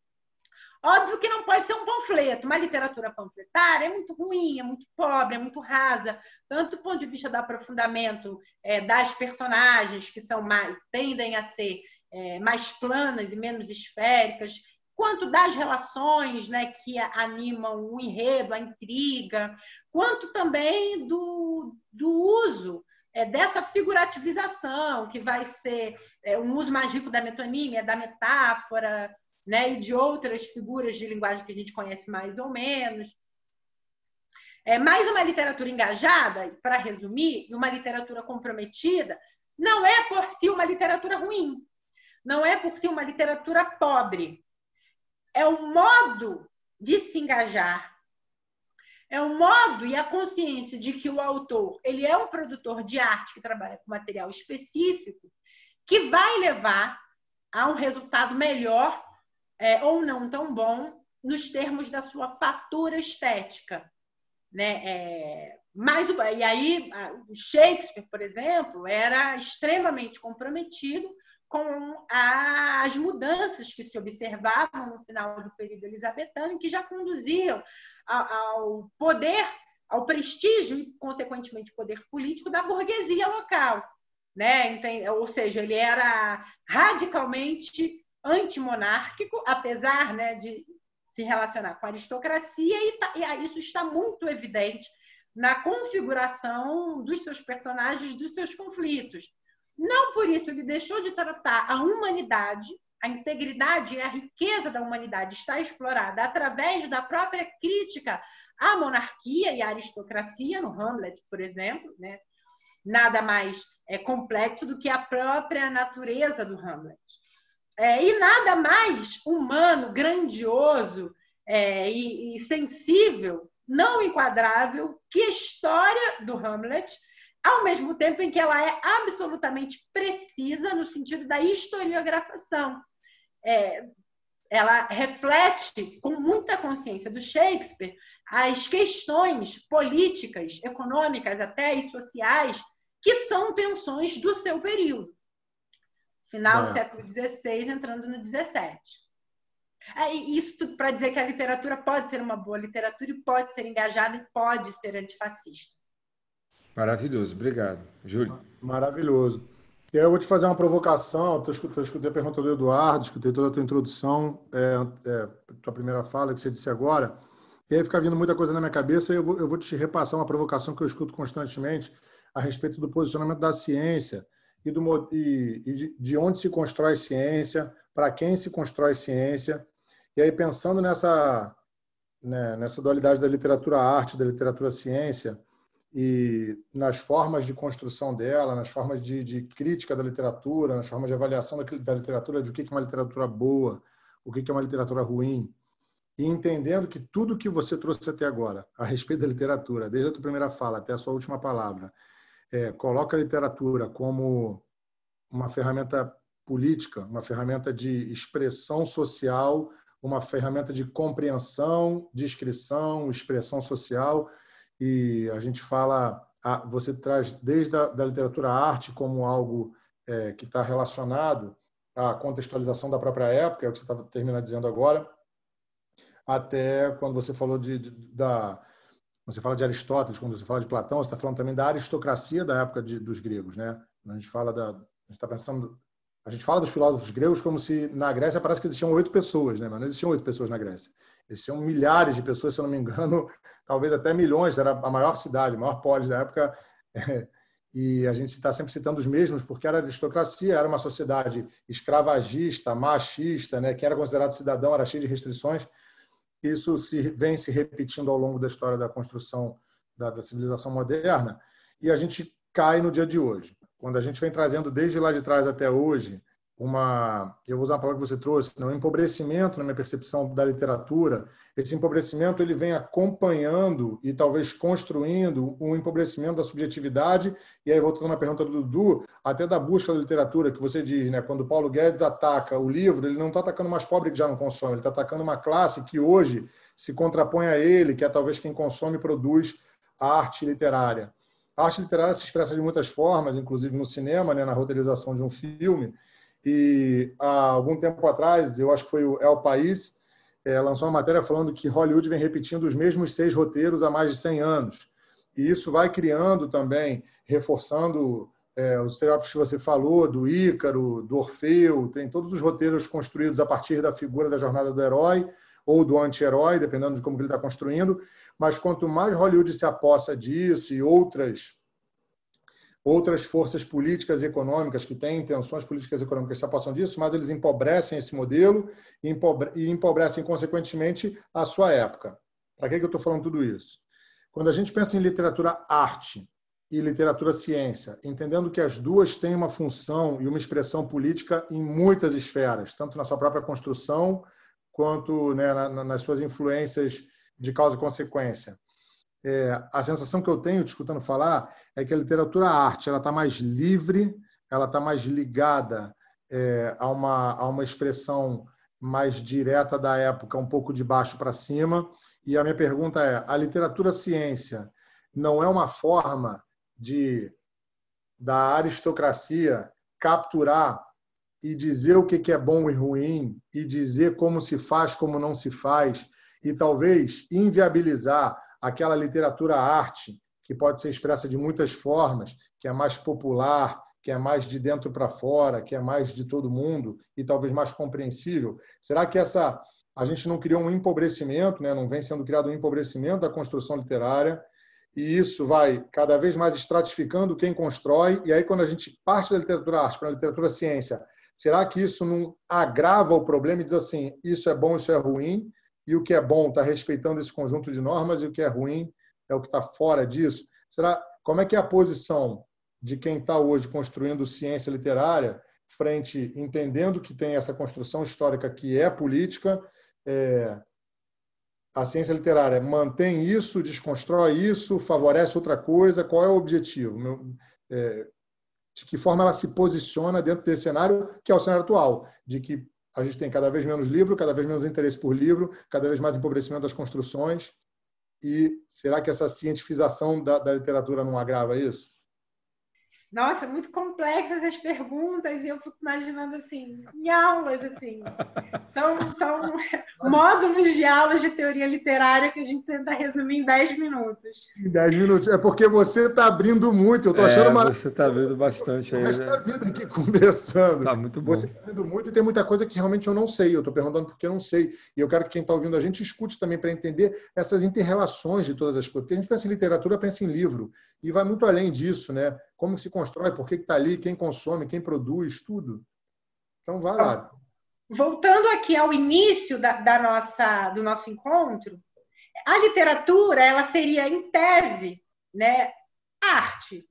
Óbvio que não pode ser um panfleto. Uma literatura panfletária é muito ruim, é muito pobre, é muito rasa, tanto do ponto de vista do aprofundamento é, das personagens, que são mais, tendem a ser é, mais planas e menos esféricas, quanto das relações né, que animam o enredo, a intriga, quanto também do, do uso é, dessa figurativização, que vai ser é, um uso mais rico da metonímia, da metáfora, né, e de outras figuras de linguagem que a gente conhece mais ou menos. É, mais uma literatura engajada, para resumir, e uma literatura comprometida, não é por si uma literatura ruim, não é por si uma literatura pobre. É o modo de se engajar, é o modo e a consciência de que o autor ele é um produtor de arte que trabalha com material específico, que vai levar a um resultado melhor é, ou não tão bom nos termos da sua fatura estética. Né? É, mas, e aí, Shakespeare, por exemplo, era extremamente comprometido com as mudanças que se observavam no final do período elizabetano, que já conduziam ao poder, ao prestígio e, consequentemente, poder político da burguesia local. Né? Ou seja, ele era radicalmente antimonárquico, apesar né, de se relacionar com a aristocracia, e, tá, e isso está muito evidente na configuração dos seus personagens, dos seus conflitos. Não por isso ele deixou de tratar a humanidade, a integridade e a riqueza da humanidade está explorada através da própria crítica à monarquia e à aristocracia, no Hamlet, por exemplo, né? nada mais é, complexo do que a própria natureza do Hamlet. É, e nada mais humano, grandioso é, e, e, sensível, não enquadrável, que a história do Hamlet, ao mesmo tempo em que ela é absolutamente precisa no sentido da historiografação. É, ela reflete com muita consciência do Shakespeare as questões políticas, econômicas até e sociais que são tensões do seu período final é. do século XVI, entrando no XVII. É, isso tudo para dizer que a literatura pode ser uma boa literatura e pode ser engajada e pode ser antifascista. Maravilhoso, obrigado. Júlio. Maravilhoso. E aí eu vou te fazer uma provocação. Eu escutei, eu escutei a pergunta do Eduardo, escutei toda a tua introdução, é, é, tua primeira fala que você disse agora. E aí fica vindo muita coisa na minha cabeça e eu vou, eu vou te repassar uma provocação que eu escuto constantemente a respeito do posicionamento da ciência e, do, e, e de onde se constrói ciência, para quem se constrói ciência. E aí, pensando nessa, né, nessa dualidade da literatura-arte, da literatura-ciência, e nas formas de construção dela, nas formas de, de, crítica da literatura, nas formas de avaliação da, da literatura, de o que é uma literatura boa, o que é uma literatura ruim, e entendendo que tudo que você trouxe até agora a respeito da literatura, desde a tua primeira fala até a sua última palavra, é, coloca a literatura como uma ferramenta política, uma ferramenta de expressão social, uma ferramenta de compreensão, descrição, expressão social. E a gente fala, você traz desde a da literatura à arte como algo é, que está relacionado à contextualização da própria época, é o que você estava terminando dizendo agora, até quando você falou de, de da você fala de Aristóteles, quando você fala de Platão, você está falando também da aristocracia da época de, dos gregos, né? A gente fala da, a gente está pensando, a gente fala dos filósofos gregos como se na Grécia parece que existiam oito pessoas, né? Mas não existiam oito pessoas na Grécia. Existiam milhares de pessoas, se eu não me engano, talvez até milhões. Era a maior cidade, a maior polis da época. E a gente está sempre citando os mesmos porque era aristocracia, era uma sociedade escravagista, machista, né? Quem era considerado cidadão era cheio de restrições. Isso se, vem se repetindo ao longo da história da construção da, da civilização moderna e a gente cai no dia de hoje. Quando a gente vem trazendo desde lá de trás até hoje uma, eu vou usar a palavra que você trouxe, né, um empobrecimento na minha percepção da literatura. Esse empobrecimento ele vem acompanhando e talvez construindo um empobrecimento da subjetividade. E aí voltando na pergunta do Dudu, até da busca da literatura que você diz, né? Quando Paulo Guedes ataca o livro, ele não está atacando mais pobre que já não consome, ele está atacando uma classe que hoje se contrapõe a ele, que é talvez quem consome e produz a arte literária. A arte literária se expressa de muitas formas, inclusive no cinema, né, na roteirização de um filme. E há algum tempo atrás, eu acho que foi o El País, é, lançou uma matéria falando que Hollywood vem repetindo os mesmos seis roteiros há mais de 100 anos. E isso vai criando também, reforçando é, os estereótipos que você falou, do Ícaro, do Orfeu, tem todos os roteiros construídos a partir da figura da jornada do herói ou do anti-herói, dependendo de como ele está construindo. Mas quanto mais Hollywood se aposta disso e outras outras forças políticas e econômicas que têm intenções políticas e econômicas se apostam disso, mas eles empobrecem esse modelo e, empobrecem, consequentemente, a sua época. Para que, eu estou falando tudo isso? Quando a gente pensa em literatura arte e literatura ciência, entendendo que as duas têm uma função e uma expressão política em muitas esferas, tanto na sua própria construção quanto né, nas suas influências de causa e consequência é, a sensação que eu tenho, te escutando falar, é que a literatura arte ela está mais livre, ela está mais ligada é, a, uma, a uma expressão mais direta da época, um pouco de baixo para cima. E a minha pergunta é: a literatura ciência não é uma forma de da aristocracia capturar e dizer o que é bom e ruim, e dizer como se faz, como não se faz, e talvez inviabilizar aquela literatura arte que pode ser expressa de muitas formas, que é mais popular, que é mais de dentro para fora, que é mais de todo mundo e talvez mais compreensível. Será que essa a gente não criou um empobrecimento, né? não vem sendo criado um empobrecimento da construção literária, e isso vai cada vez mais estratificando quem constrói, e aí quando a gente parte da literatura arte para a literatura ciência, será que isso não agrava o problema e diz assim, isso é bom, isso é ruim, e o que é bom está respeitando esse conjunto de normas e o que é ruim é o que está fora disso? Será como é que é a posição de quem está hoje construindo ciência literária frente, entendendo que tem essa construção histórica que é política, é, a ciência literária mantém isso, desconstrói isso, favorece outra coisa? Qual é o objetivo? É, de que forma ela se posiciona dentro desse cenário, que é o cenário atual, de que a gente tem cada vez menos livro, cada vez menos interesse por livro, cada vez mais empobrecimento das construções. E será que essa cientificação da, da literatura não agrava isso? Nossa, muito complexas as perguntas e eu fico imaginando assim, em aulas assim. São, são módulos de aulas de teoria literária que a gente tenta resumir em 10 minutos. Em 10 minutos. É porque você está abrindo muito, eu estou achando é, Você está abrindo bastante aí. Você está né? vindo aqui conversando. Está muito bom. Você está abrindo muito e tem muita coisa que realmente eu não sei. Eu estou perguntando porque eu não sei. E eu quero que quem está ouvindo a gente escute também para entender essas interrelações de todas as coisas. Porque a gente pensa em literatura, pensa em livro. E vai muito além disso, né? Como se constrói, por que está ali, quem consome, quem produz, tudo. Então, vai lá. Voltando aqui ao início da, da nossa, do nosso encontro, a literatura ela seria, em tese, né, arte.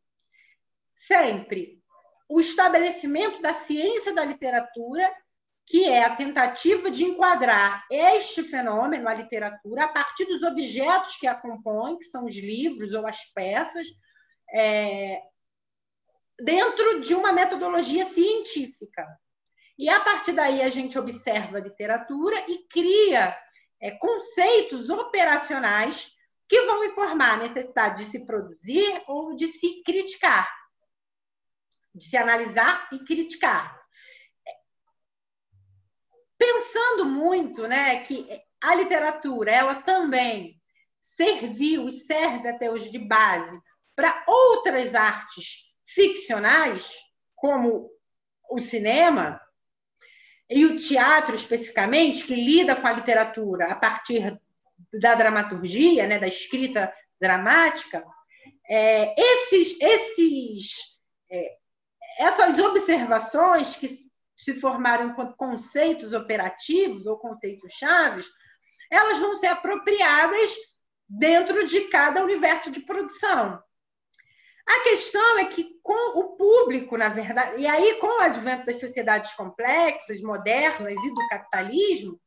Sempre. O estabelecimento da ciência da literatura, que é a tentativa de enquadrar este fenômeno, a literatura, a partir dos objetos que a compõem, que são os livros ou as peças, é, dentro de uma metodologia científica. E a partir daí a gente observa a literatura e cria é, conceitos operacionais que vão informar a necessidade de se produzir ou de se criticar, de se analisar e criticar. Pensando muito, né, que a literatura ela também serviu e serve até hoje de base para outras artes ficcionais, como o cinema e o teatro especificamente, que lida com a literatura a partir da dramaturgia, né, da escrita dramática, é, esses, esses, é, essas observações que se formaram enquanto conceitos operativos ou conceitos chaves, elas vão ser apropriadas dentro de cada universo de produção. A questão é que com o público, na verdade, e aí com o advento das sociedades complexas, modernas e do capitalismo,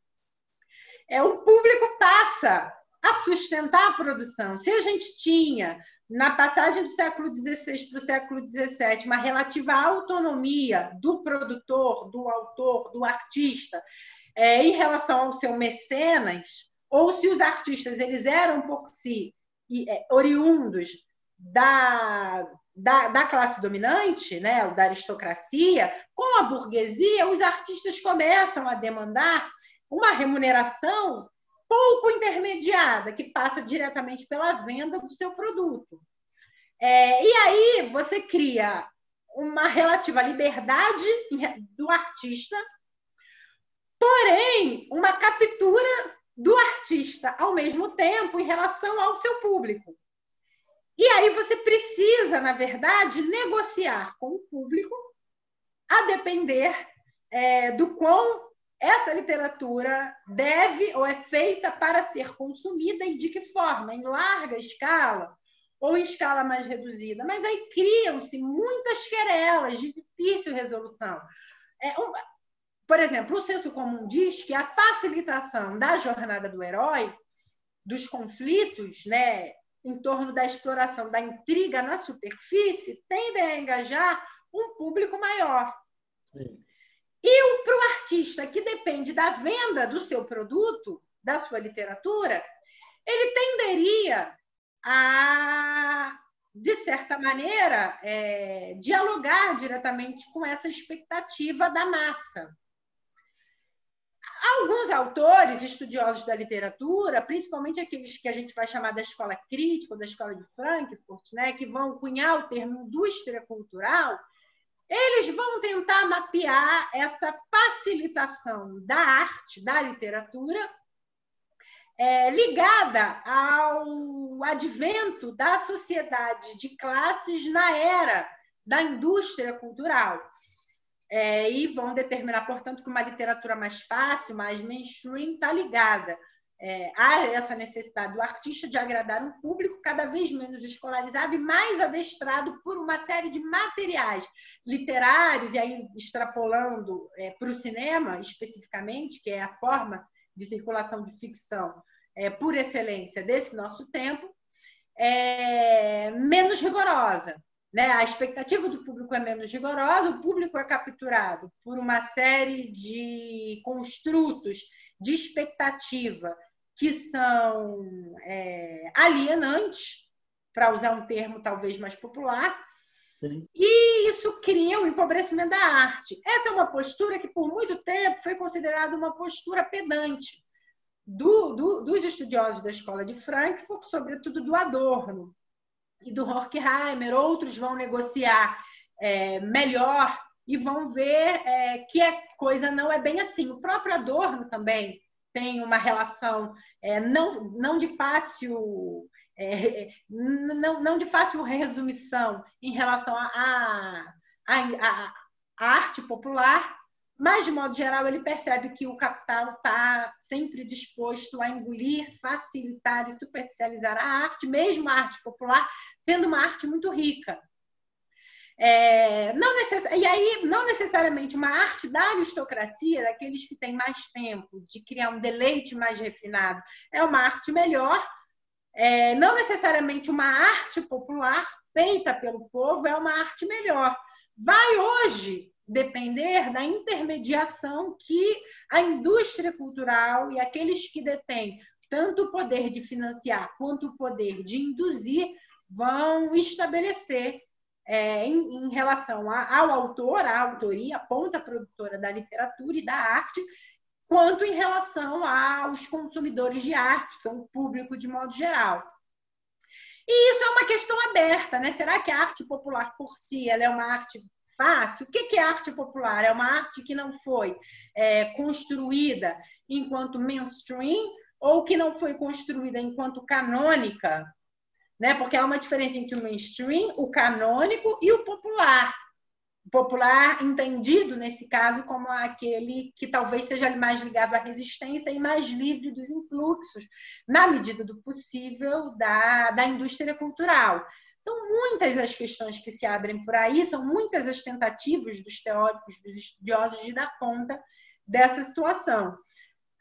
é o público passa a sustentar a produção. Se a gente tinha, na passagem do século XVI para o século XVII, uma relativa autonomia do produtor, do autor, do artista, é, em relação ao seu mecenas, ou se os artistas eles eram um pouco se é, oriundos da, da, da, classe dominante, né, da aristocracia, com a burguesia, os artistas começam a demandar uma remuneração pouco intermediada, que passa diretamente pela venda do seu produto. É, e aí você cria uma relativa liberdade do artista, porém uma captura do artista ao mesmo tempo em relação ao seu público. E aí você precisa, na verdade, negociar com o público, a depender é, do quão essa literatura deve ou é feita para ser consumida e de que forma, em larga escala ou em escala mais reduzida. Mas aí criam-se muitas querelas de difícil resolução. É, um, por exemplo, o senso comum diz que a facilitação da jornada do herói, dos conflitos, né, em torno da exploração da intriga na superfície, tendem a engajar um público maior. Sim. E para o artista que depende da venda do seu produto, da sua literatura, ele tenderia a, de certa maneira, é, dialogar diretamente com essa expectativa da massa. Alguns autores, estudiosos da literatura, principalmente aqueles que a gente vai chamar da escola crítica, ou da escola de Frankfurt, né, que vão cunhar o termo indústria cultural, eles vão tentar mapear essa facilitação da arte, da literatura, é, ligada ao advento da sociedade de classes na era da indústria cultural é, e vão determinar, portanto, que uma literatura mais fácil, mais mainstream, está ligada é, a essa necessidade do artista de agradar um público cada vez menos escolarizado e mais adestrado por uma série de materiais literários, e aí extrapolando é, para o cinema especificamente, que é a forma de circulação de ficção é, por excelência desse nosso tempo, é, menos rigorosa. Né? A expectativa do público é menos rigorosa, o público é capturado por uma série de construtos de expectativa que são é, alienantes, para usar um termo talvez mais popular, Sim. e isso cria o um empobrecimento da arte. Essa é uma postura que, por muito tempo, foi considerada uma postura pedante do, do, dos estudiosos da escola de Frankfurt, sobretudo do Adorno e do Horkheimer, outros vão negociar é, melhor e vão ver é, que a coisa não é bem assim. O próprio Adorno também tem uma relação é, não, não de fácil é, não, não de fácil resumição em relação à a, a, a, a, arte popular mas, de modo geral, ele percebe que o capital está sempre disposto a engolir, facilitar e superficializar a arte, mesmo a arte popular, sendo uma arte muito rica. É, não necess... E aí, não necessariamente uma arte da aristocracia, daqueles que têm mais tempo, de criar um deleite mais refinado, é uma arte melhor. É, não necessariamente uma arte popular feita pelo povo é uma arte melhor. Vai hoje depender da intermediação que a indústria cultural e aqueles que detêm tanto o poder de financiar quanto o poder de induzir vão estabelecer é, em, em, relação a, ao autor, à autoria, a ponta produtora da literatura e da arte, quanto em relação aos consumidores de arte, são o público de modo geral. E isso é uma questão aberta, né? Será que a arte popular por si ela é uma arte fácil. O que é arte popular? É uma arte que não foi é, construída enquanto mainstream ou que não foi construída enquanto canônica, né? Porque há uma diferença entre o mainstream, o canônico e o popular. O popular entendido nesse caso como aquele que talvez seja mais ligado à resistência e mais livre dos influxos, na medida do possível, da, da indústria cultural. São muitas as questões que se abrem por aí, são muitas as tentativas dos teóricos, dos estudiosos de dar conta dessa situação.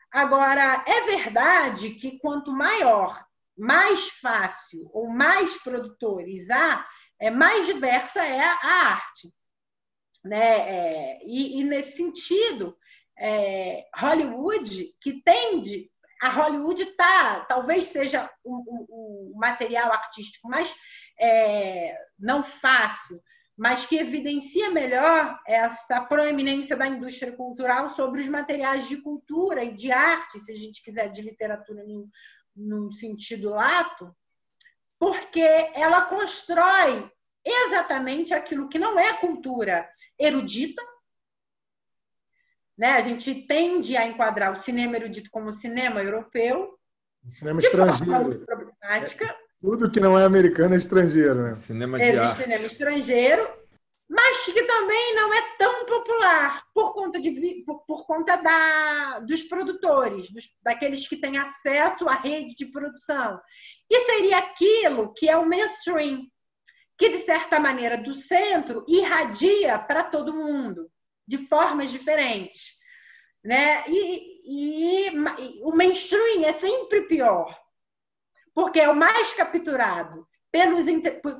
Agora, é verdade que quanto maior, mais fácil ou mais produtores há, é, mais diversa é a arte. Né? É, e, e, nesse sentido, é, Hollywood, que tende a Hollywood tá, talvez seja o, o, o material artístico mais é, não fácil, mas que evidencia melhor essa proeminência da indústria cultural sobre os materiais de cultura e de arte, se a gente quiser de literatura num, num sentido lato, porque ela constrói exatamente aquilo que não é cultura erudita. Né? A gente tende a enquadrar o cinema erudito como cinema europeu. Cinema estrangeiro. Problemática. Tudo que não é americano é estrangeiro, né? Cinema de Existe arte. cinema estrangeiro, mas que também não é tão popular por conta, de, por, por conta da, dos produtores, dos, daqueles que têm acesso à rede de produção. E seria aquilo que é o mainstream, que, de certa maneira, do centro irradia para todo mundo, de formas diferentes. Né? E, e, e o mainstream é sempre pior porque é o mais capturado pelos,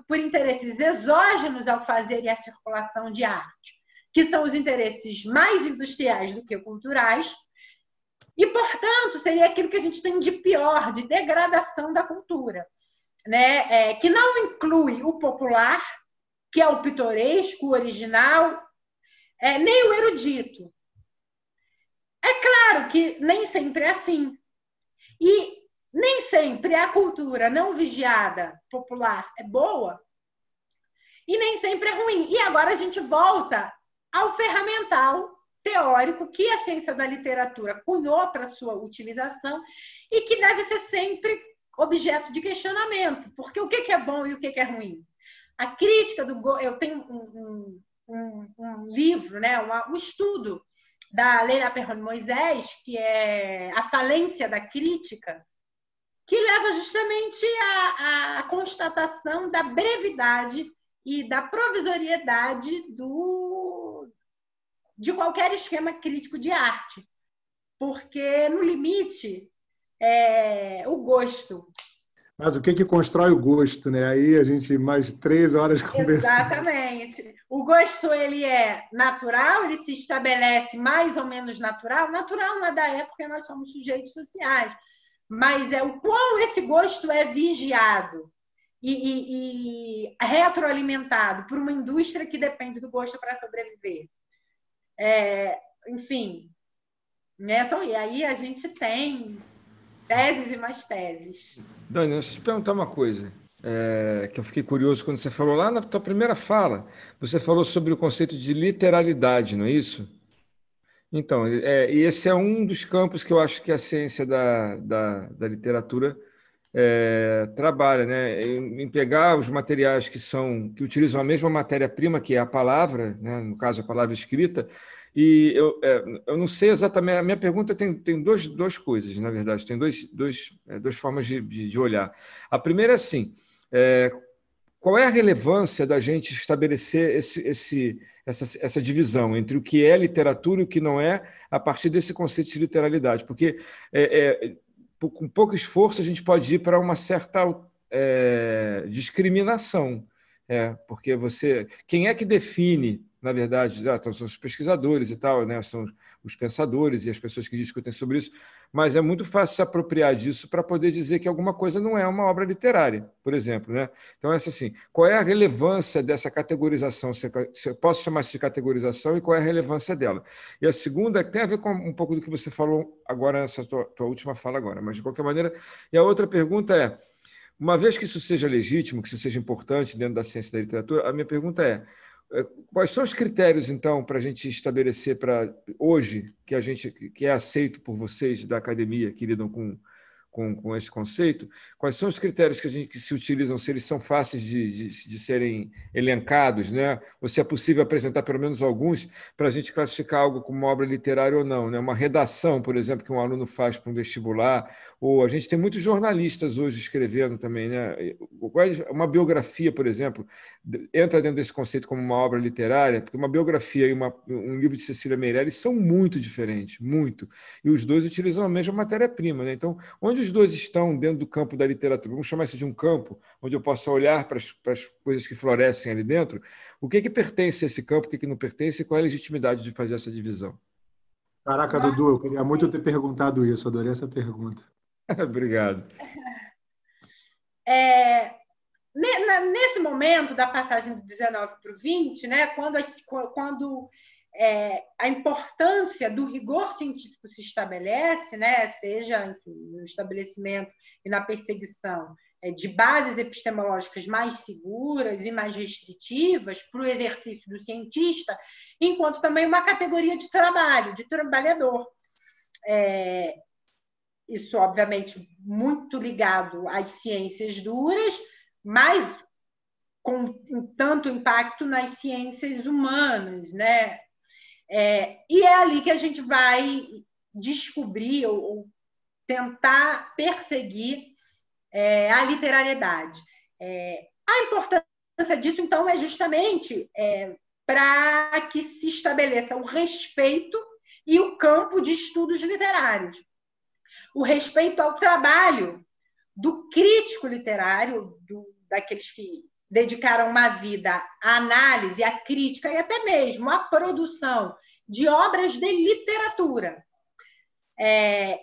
por interesses exógenos ao fazer e a circulação de arte, que são os interesses mais industriais do que culturais, e, portanto, seria aquilo que a gente tem de pior, de degradação da cultura, né? É, que não inclui o popular, que é o pitoresco, o original, é, nem o erudito. É claro que nem sempre é assim. E nem sempre a cultura não vigiada popular é boa e nem sempre é ruim. E agora a gente volta ao ferramental teórico que a ciência da literatura cunhou para sua utilização e que deve ser sempre objeto de questionamento, porque o que é bom e o que é ruim? A crítica do eu tenho um, um, um livro, né, um, estudo da Leila Perrone Moisés, que é a falência da crítica, que leva justamente à, à constatação da brevidade e da provisoriedade do, de qualquer esquema crítico de arte. Porque, no limite, é o gosto. Mas o que, que constrói o gosto, né? Aí a gente mais três horas conversando. Exatamente. O gosto ele é natural, ele se estabelece mais ou menos natural. Natural não é da época, nós somos sujeitos sociais mas é o quão esse gosto é vigiado e, e, e retroalimentado por uma indústria que depende do gosto para sobreviver. É, enfim, né? e aí a gente tem teses e mais teses. Dani, deixa eu te perguntar uma coisa. É, que eu fiquei curioso quando você falou lá na tua primeira fala. Você falou sobre o conceito de literalidade, não é isso? Então, é, e esse é um dos campos que eu acho que a ciência da, da, da literatura é, trabalha, né? Em, pegar os materiais que são que utilizam a mesma matéria-prima, que é a palavra, né? no caso a palavra escrita, e eu, é, eu não sei exatamente. A minha pergunta tem, tem dois, duas coisas, na verdade, tem dois, dois, é, duas formas de, de, de olhar. A primeira é assim: é, qual é a relevância da gente estabelecer esse, esse, essa, essa divisão entre o que é literatura e o que não é, a partir desse conceito de literalidade? Porque é, é, com pouco esforço a gente pode ir para uma certa é, discriminação. É, porque você. Quem é que define na verdade, ah, são os pesquisadores e tal, né? são os pensadores e as pessoas que discutem sobre isso, mas é muito fácil se apropriar disso para poder dizer que alguma coisa não é uma obra literária, por exemplo. Né? Então, essa assim, qual é a relevância dessa categorização? Se eu posso chamar isso de categorização e qual é a relevância dela? E a segunda tem a ver com um pouco do que você falou agora, nessa tua, tua última fala agora, mas de qualquer maneira. E a outra pergunta é: uma vez que isso seja legítimo, que isso seja importante dentro da ciência da literatura, a minha pergunta é é, quais são os critérios, então, para a gente estabelecer para hoje, que a gente que é aceito por vocês da academia que lidam com com, com esse conceito, quais são os critérios que, a gente, que se utilizam, se eles são fáceis de, de, de serem elencados, né? ou se é possível apresentar pelo menos alguns para a gente classificar algo como uma obra literária ou não. Né? Uma redação, por exemplo, que um aluno faz para um vestibular, ou a gente tem muitos jornalistas hoje escrevendo também. Né? Uma biografia, por exemplo, entra dentro desse conceito como uma obra literária, porque uma biografia e uma, um livro de Cecília Meirelles são muito diferentes, muito. E os dois utilizam a mesma matéria-prima. Né? Então, onde os dois estão dentro do campo da literatura, vamos chamar isso de um campo, onde eu possa olhar para as, para as coisas que florescem ali dentro, o que, que pertence a esse campo, o que, que não pertence e qual é a legitimidade de fazer essa divisão? Caraca, Dudu, eu queria muito ter perguntado isso, adorei essa pergunta. Obrigado. É, nesse momento da passagem do 19 para o 20, né, quando, quando é, a importância do rigor científico se estabelece, né, seja enfim, no estabelecimento e na perseguição é, de bases epistemológicas mais seguras e mais restritivas para o exercício do cientista, enquanto também uma categoria de trabalho, de trabalhador. É, isso, obviamente, muito ligado às ciências duras, mas com tanto impacto nas ciências humanas, né? É, e é ali que a gente vai descobrir ou, ou tentar perseguir é, a literariedade. É, a importância disso, então, é justamente é, para que se estabeleça o respeito e o campo de estudos literários. O respeito ao trabalho do crítico literário, do, daqueles que dedicaram uma vida à análise, à crítica e até mesmo à produção de obras de literatura. É,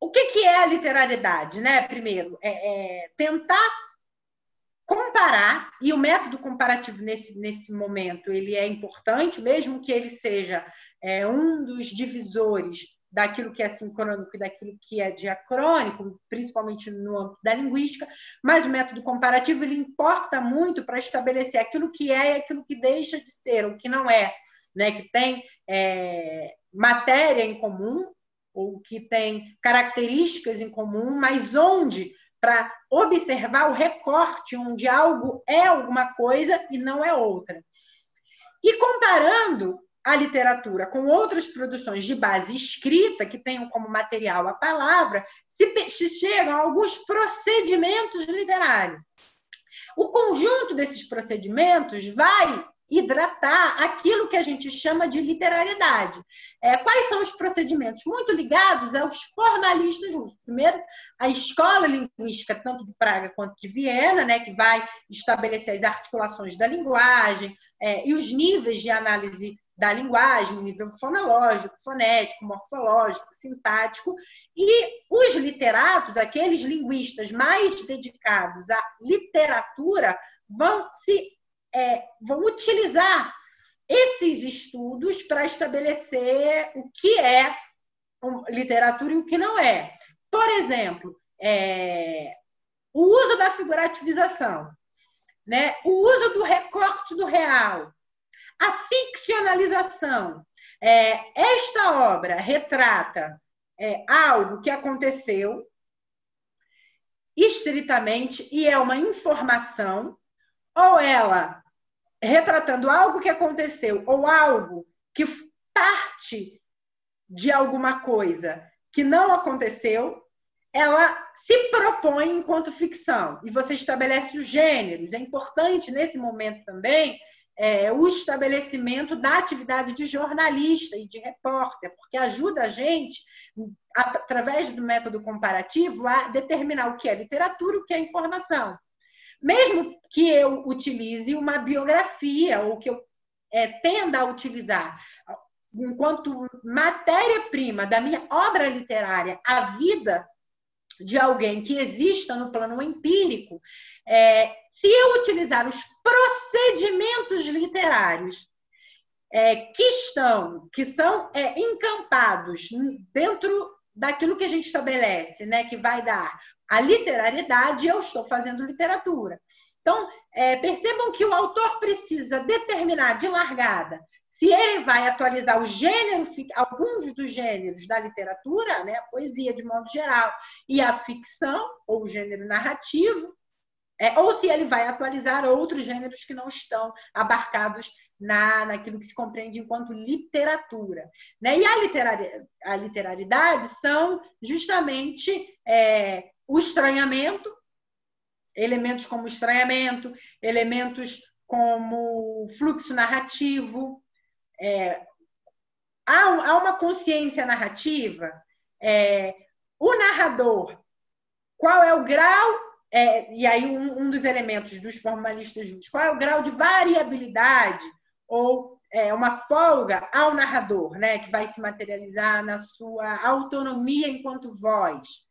o que, que, é a literariedade? Né? Primeiro, é, é tentar comparar, e o método comparativo nesse, nesse momento ele é importante, mesmo que ele seja é, um dos divisores daquilo que é sincrônico e daquilo que é diacrônico, principalmente no âmbito da linguística, mas o método comparativo ele importa muito para estabelecer aquilo que é e aquilo que deixa de ser, o que não é, né? que tem é, matéria em comum, ou que tem características em comum, mas onde, para observar o recorte, onde algo é alguma coisa e não é outra. E comparando a literatura com outras produções de base escrita, que tenham como material a palavra, se, se chegam a alguns procedimentos literários. O conjunto desses procedimentos vai hidratar aquilo que a gente chama de literariedade. É, quais são os procedimentos? Muito ligados aos formalistas russos. Primeiro, a escola linguística, tanto de Praga quanto de Viena, né, que vai estabelecer as articulações da linguagem é, e os níveis de análise da linguagem, nível fonológico, fonético, morfológico, sintático, e os literatos, aqueles linguistas mais dedicados à literatura, vão se é, vão utilizar esses estudos para estabelecer o que é literatura e o que não é. Por exemplo, é, o uso da figurativização, né? o uso do recorte do real, a ficcionalização. É, esta obra retrata é, algo que aconteceu estritamente e é uma informação, ou ela retratando algo que aconteceu ou algo que parte de alguma coisa que não aconteceu, ela se propõe enquanto ficção e você estabelece os gêneros. É importante nesse momento também é, o estabelecimento da atividade de jornalista e de repórter, porque ajuda a gente, através do método comparativo, a determinar o que é literatura e o que é informação. Mesmo que eu utilize uma biografia, ou que eu é, tenda a utilizar enquanto matéria-prima da minha obra literária a vida de alguém que exista no plano empírico, é, se eu utilizar os procedimentos literários é, que estão, que são é, encampados dentro daquilo que a gente estabelece, né, que vai dar a literariedade, eu estou fazendo literatura. Então, é, percebam que o autor precisa determinar de largada se ele vai atualizar o gênero, alguns dos gêneros da literatura, né, a poesia de modo geral, e a ficção, ou o gênero narrativo, é, ou se ele vai atualizar outros gêneros que não estão abarcados na, naquilo que se compreende enquanto literatura. Né? E a, literari, a literariedade são justamente é, o estranhamento, elementos como estranhamento, elementos como fluxo narrativo, é, há, há, uma consciência narrativa, é, o narrador, qual é o grau, é, e aí um, um, dos elementos dos formalistas juntos, qual é o grau de variabilidade ou é, uma folga ao narrador, né, que vai se materializar na sua autonomia enquanto voz.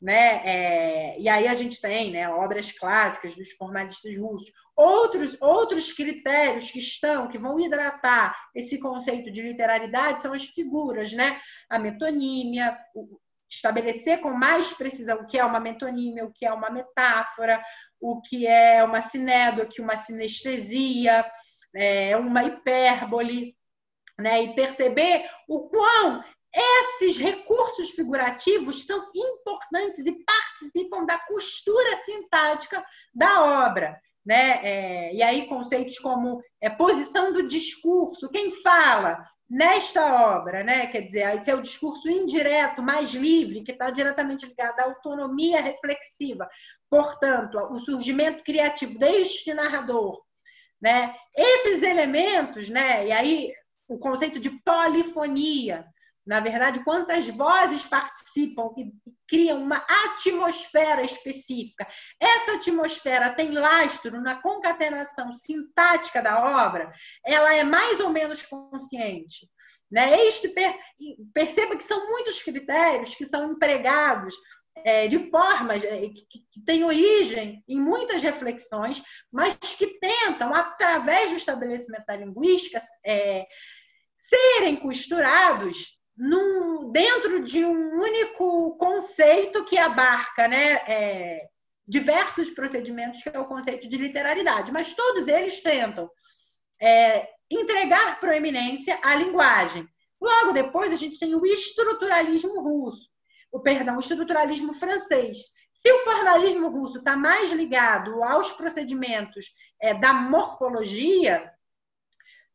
Né? É, e aí a gente tem né, obras clássicas dos formalistas russos. Outros, outros critérios que estão, que vão hidratar esse conceito de literalidade são as figuras, né? A metonímia, estabelecer com mais precisão o que é uma metonímia, o que é uma metáfora, o que é uma sinédoque, uma sinestesia, é, uma hipérbole, né? E perceber o quão esses recursos figurativos são importantes e participam da costura sintática da obra. Né? É, e aí, conceitos como é, posição do discurso, quem fala nesta obra, né? quer dizer, esse é o discurso indireto, mais livre, que está diretamente ligado à autonomia reflexiva, portanto, o surgimento criativo deste narrador. Né? Esses elementos, né? e aí o conceito de polifonia, na verdade, quantas vozes participam e criam uma atmosfera específica. Essa atmosfera tem lastro na concatenação sintática da obra, ela é mais ou menos consciente. Né? Este, perceba que são muitos critérios que são empregados é, de formas é, que, que têm origem em muitas reflexões, mas que tentam, através do estabelecimento da linguística, é, serem costurados num, dentro de um único conceito que abarca né, é, diversos procedimentos, que é o conceito de literalidade, mas todos eles tentam é, entregar proeminência à linguagem. Logo depois, a gente tem o estruturalismo russo, o perdão, o estruturalismo francês. Se o formalismo russo está mais ligado aos procedimentos é, da morfologia,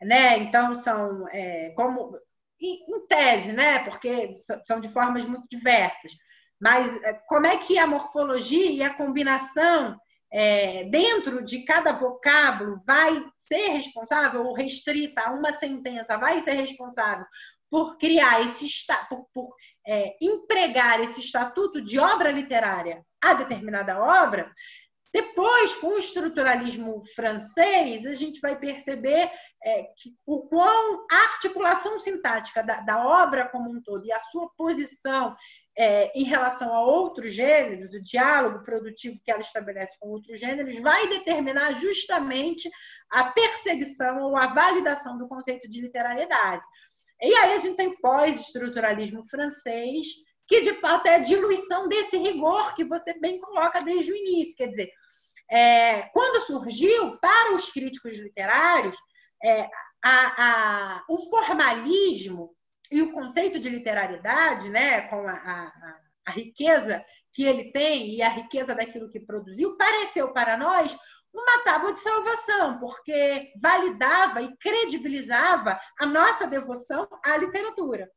né? Então são é, como em tese, né? Porque são de formas muito diversas. Mas é, como é que a morfologia e a combinação é, dentro de cada vocábulo vai ser responsável, ou restrita a uma sentença, vai ser responsável por criar esse por, por é, empregar esse estatuto de obra literária a determinada obra, depois, com o estruturalismo francês, a gente vai perceber é, que, o quão a articulação sintática da, da, obra como um todo e a sua posição é, em relação a outros gêneros, o diálogo produtivo que ela estabelece com outros gêneros, vai determinar justamente a perseguição ou a validação do conceito de literariedade. E aí a gente tem pós-estruturalismo francês, que de fato é a diluição desse rigor que você bem coloca desde o início. Quer dizer, é, quando surgiu, para os críticos literários, é, a, a, o formalismo e o conceito de literariedade, né, com a, a, a riqueza que ele tem e a riqueza daquilo que produziu, pareceu para nós uma tábua de salvação, porque validava e credibilizava a nossa devoção à literatura.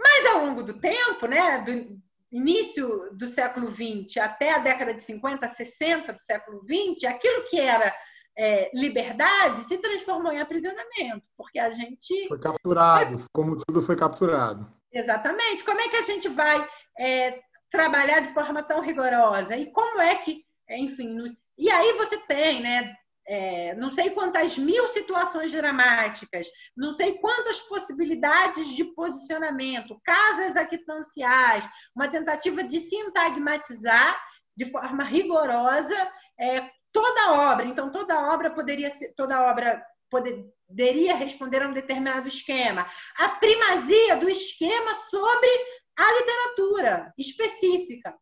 Mas ao longo do tempo, né, do início do século XX até a década de 50, 60 do século XX, aquilo que era é, liberdade se transformou em aprisionamento, porque a gente. Foi capturado, como tudo foi capturado. Exatamente. Como é que a gente vai é, trabalhar de forma tão rigorosa? E como é que, enfim. E aí você tem, né? É, não sei quantas mil situações dramáticas, não sei quantas possibilidades de posicionamento, casas aquitanciais, uma tentativa de sintagmatizar de forma rigorosa é, toda a obra. Então, toda a obra poderia ser, toda obra poderia responder a um determinado esquema. A primazia do esquema sobre a literatura específica.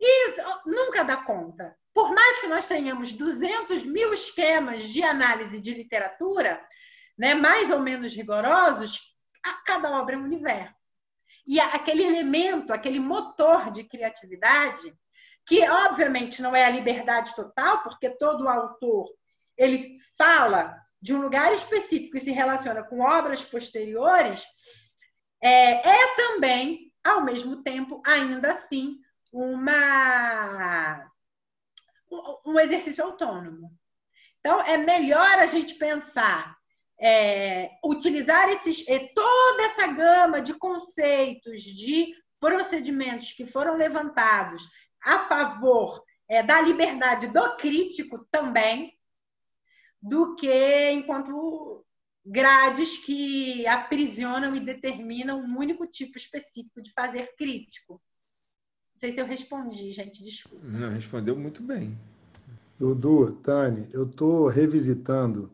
E nunca dá conta por mais que nós tenhamos 200 mil esquemas de análise de literatura, né, mais ou menos rigorosos, cada obra é um universo. E aquele elemento, aquele motor de criatividade, que obviamente não é a liberdade total, porque todo autor ele fala de um lugar específico e se relaciona com obras posteriores, é, é também, ao mesmo tempo, ainda assim, uma um exercício autônomo. Então, é melhor a gente pensar, é, utilizar esses, toda essa gama de conceitos, de procedimentos que foram levantados a favor é, da liberdade do crítico também, do que enquanto grades que aprisionam e determinam um único tipo específico de fazer crítico. Não sei se eu respondi, gente, desculpa. Não, respondeu muito bem. Dudu, Tani, eu estou revisitando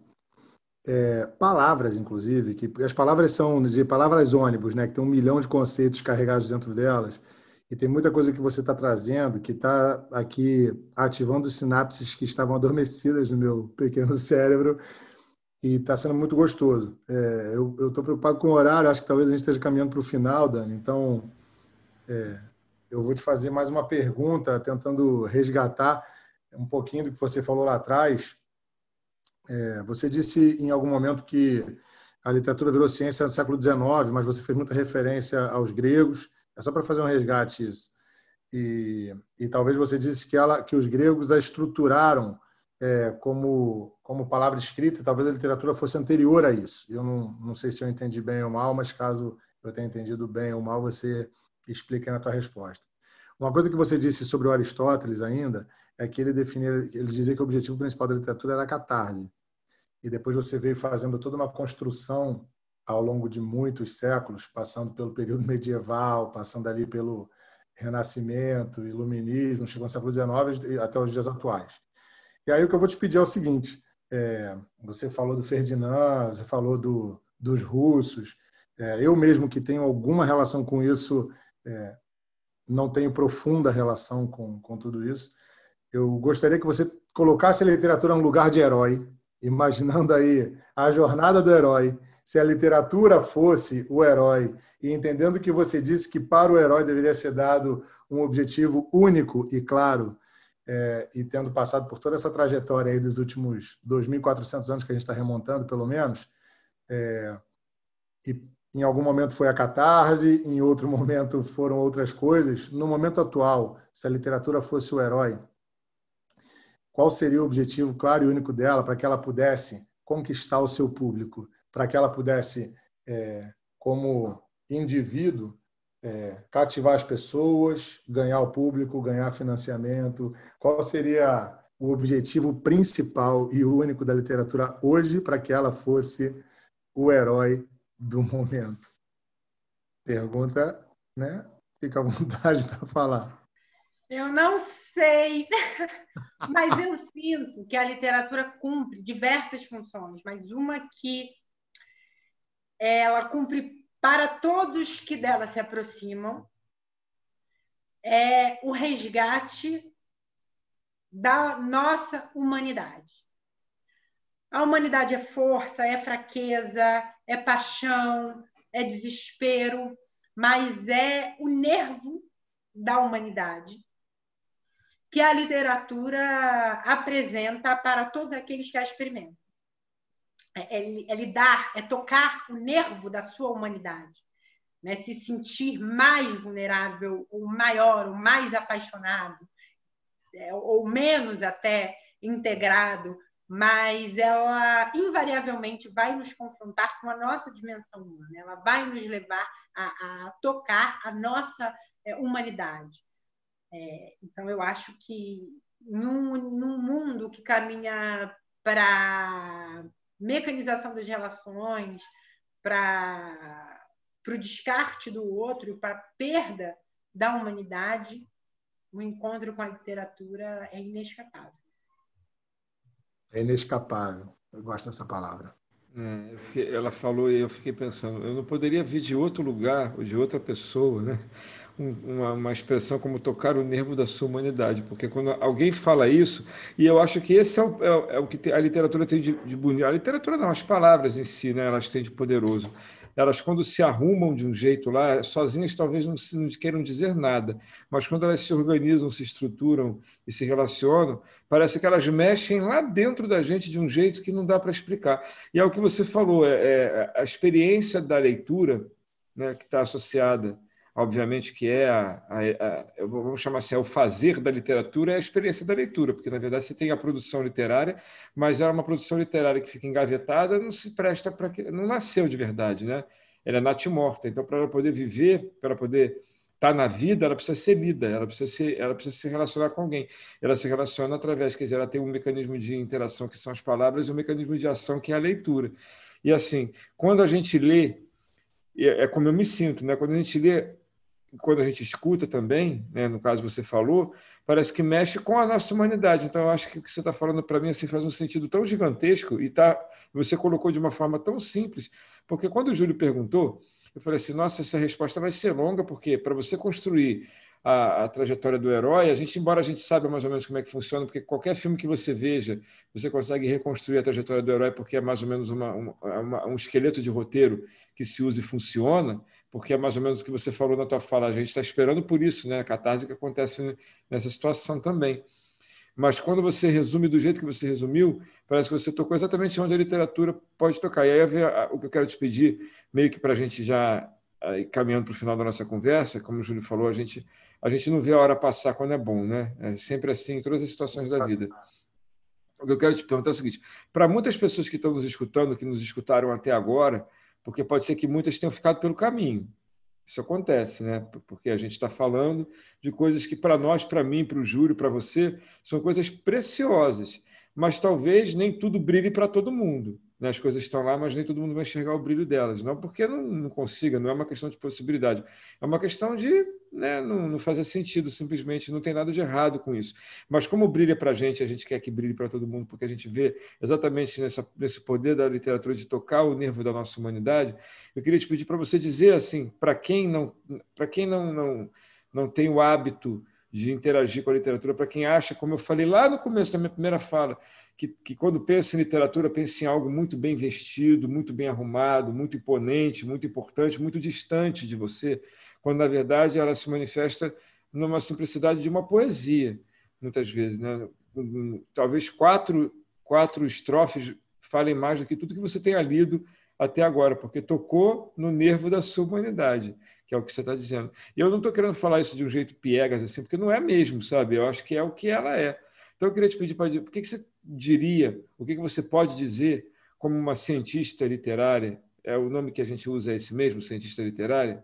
é, palavras, inclusive, que as palavras são de palavras ônibus, né? Que tem um milhão de conceitos carregados dentro delas. E tem muita coisa que você está trazendo que está aqui ativando sinapses que estavam adormecidas no meu pequeno cérebro e está sendo muito gostoso. É, eu estou preocupado com o horário, acho que talvez a gente esteja caminhando para o final, Dani. Então, é, eu vou te fazer mais uma pergunta, tentando resgatar um pouquinho do que você falou lá atrás. É, você disse em algum momento que a literatura virou ciência no século XIX, mas você fez muita referência aos gregos. É só para fazer um resgate isso. E, e talvez você disse que, ela, que os gregos a estruturaram é, como, como palavra escrita, talvez a literatura fosse anterior a isso. Eu não, não sei se eu entendi bem ou mal, mas caso eu tenha entendido bem ou mal, você explica na tua resposta. Uma coisa que você disse sobre o Aristóteles ainda é que ele definia, ele dizia que o objetivo principal da literatura era a catarse. E depois você veio fazendo toda uma construção ao longo de muitos séculos, passando pelo período medieval, passando ali pelo Renascimento, Iluminismo, chegou no século XIX até os dias atuais. E aí o que eu vou te pedir é o seguinte: é, você falou do Ferdinand, você falou do, dos russos. É, eu mesmo que tenho alguma relação com isso, é, não tenho profunda relação com, com tudo isso. Eu gostaria que você colocasse a literatura no lugar de herói, imaginando aí a jornada do herói se a literatura fosse o herói, e entendendo que você disse que para o herói deveria ser dado um objetivo único e claro, é, e tendo passado por toda essa trajetória aí dos últimos 2.400 anos que a gente está remontando, pelo menos, é, e em algum momento foi a catarse, em outro momento foram outras coisas. No momento atual, se a literatura fosse o herói, qual seria o objetivo claro e único dela para que ela pudesse conquistar o seu público? para que ela pudesse, é, como indivíduo, é, cativar as pessoas, ganhar o público, ganhar financiamento? Qual seria o objetivo principal e único da literatura hoje para que ela fosse o herói do momento? Pergunta, né? Fica à vontade para falar. Eu não sei, mas eu sinto que a literatura cumpre diversas funções, mas uma que ela cumpre para todos que dela se aproximam é o resgate da nossa humanidade. A humanidade é força, é fraqueza, é paixão, é desespero, mas é o nervo da humanidade que a literatura apresenta para todos aqueles que a experimentam. É, é, é lidar, é tocar o nervo da sua humanidade, né? se sentir mais vulnerável, ou maior, ou mais apaixonado, é, ou menos até integrado, mas ela invariavelmente vai nos confrontar com a nossa dimensão humana, ela vai nos levar a, a tocar a nossa é, humanidade. É, então, eu acho que num, num mundo que caminha para mecanização das relações, para o descarte do outro, para a perda da humanidade, o encontro com a literatura é inescapável. É inescapável. Eu gosto dessa palavra. É, fiquei, ela falou e eu fiquei pensando, eu não poderia vir de outro lugar ou de outra pessoa, né? uma, uma, expressão como tocar o nervo da sua humanidade, porque quando alguém fala isso, e eu acho que esse é o, é, é o que a literatura tem de, de, bonito, a literatura não, as palavras em si, né, elas têm de poderoso. Elas, quando se arrumam de um jeito lá, sozinhas talvez não, não queiram dizer nada, mas quando elas se organizam, se estruturam e se relacionam, parece que elas mexem lá dentro da gente de um jeito que não dá para explicar. E é o que você falou, é, é a experiência da leitura, né, que está associada obviamente que é a, a, a, vamos chamar assim, é o fazer da literatura é a experiência da leitura, porque na verdade você tem a produção literária, mas é uma produção literária que fica engavetada, não se presta para que não nasceu de verdade, né? Ela é natimorta, então para ela poder viver, para poder estar tá na vida, ela precisa ser lida, ela precisa ser, ela precisa se relacionar com alguém. Ela se relaciona através, quer dizer, ela tem um mecanismo de interação que são as palavras e um mecanismo de ação que é a leitura. E assim, quando a gente lê é como eu me sinto, né? Quando a gente lê quando a gente escuta também, né, no caso você falou, parece que mexe com a nossa humanidade. Então, eu acho que o que você está falando para mim assim, faz um sentido tão gigantesco e tá, você colocou de uma forma tão simples, porque quando o Júlio perguntou, eu falei assim: nossa, essa resposta vai ser longa, porque para você construir a, a, trajetória do herói, a gente, embora a gente saiba mais ou menos como é que funciona, porque qualquer filme que você veja, você consegue reconstruir a trajetória do herói, porque é mais ou menos uma, uma, um esqueleto de roteiro que se usa e funciona, porque é mais ou menos o que você falou na tua fala. A gente está esperando por isso, né? A catarse que acontece nessa situação também. Mas quando você resume do jeito que você resumiu, parece que você tocou exatamente onde a literatura pode tocar. E aí, o que eu quero te pedir, meio que para a gente já caminhando para o final da nossa conversa, como o Júlio falou, a gente a gente não vê a hora passar quando é bom, né? É sempre assim em todas as situações da vida. O que eu quero te perguntar é o seguinte: para muitas pessoas que estão nos escutando, que nos escutaram até agora, porque pode ser que muitas tenham ficado pelo caminho. Isso acontece, né? Porque a gente está falando de coisas que para nós, para mim, para o Júlio, para você, são coisas preciosas, mas talvez nem tudo brilhe para todo mundo né, as coisas estão lá, mas nem todo mundo vai enxergar o brilho delas. Não porque não, não consiga, não é uma questão de possibilidade, é uma questão de né, não, não fazer sentido, simplesmente, não tem nada de errado com isso. Mas como brilha para a gente, a gente quer que brilhe para todo mundo, porque a gente vê exatamente nessa, nesse poder da literatura de tocar o nervo da nossa humanidade, eu queria te pedir para você dizer assim, para quem não, para quem não, não, não tem o hábito de interagir com a literatura, para quem acha, como eu falei lá no começo da minha primeira fala, que, que, quando pensa em literatura, pensa em algo muito bem vestido, muito bem arrumado, muito imponente, muito importante, muito distante de você, quando na verdade ela se manifesta numa simplicidade de uma poesia, muitas vezes. Né? Talvez quatro, quatro estrofes falem mais do que tudo que você tenha lido até agora, porque tocou no nervo da sua humanidade, que é o que você está dizendo. E eu não estou querendo falar isso de um jeito piegas, assim, porque não é mesmo, sabe? Eu acho que é o que ela é. Então, eu queria te pedir para dizer, por que, que você diria, o que você pode dizer como uma cientista literária? É o nome que a gente usa é esse mesmo, cientista literária?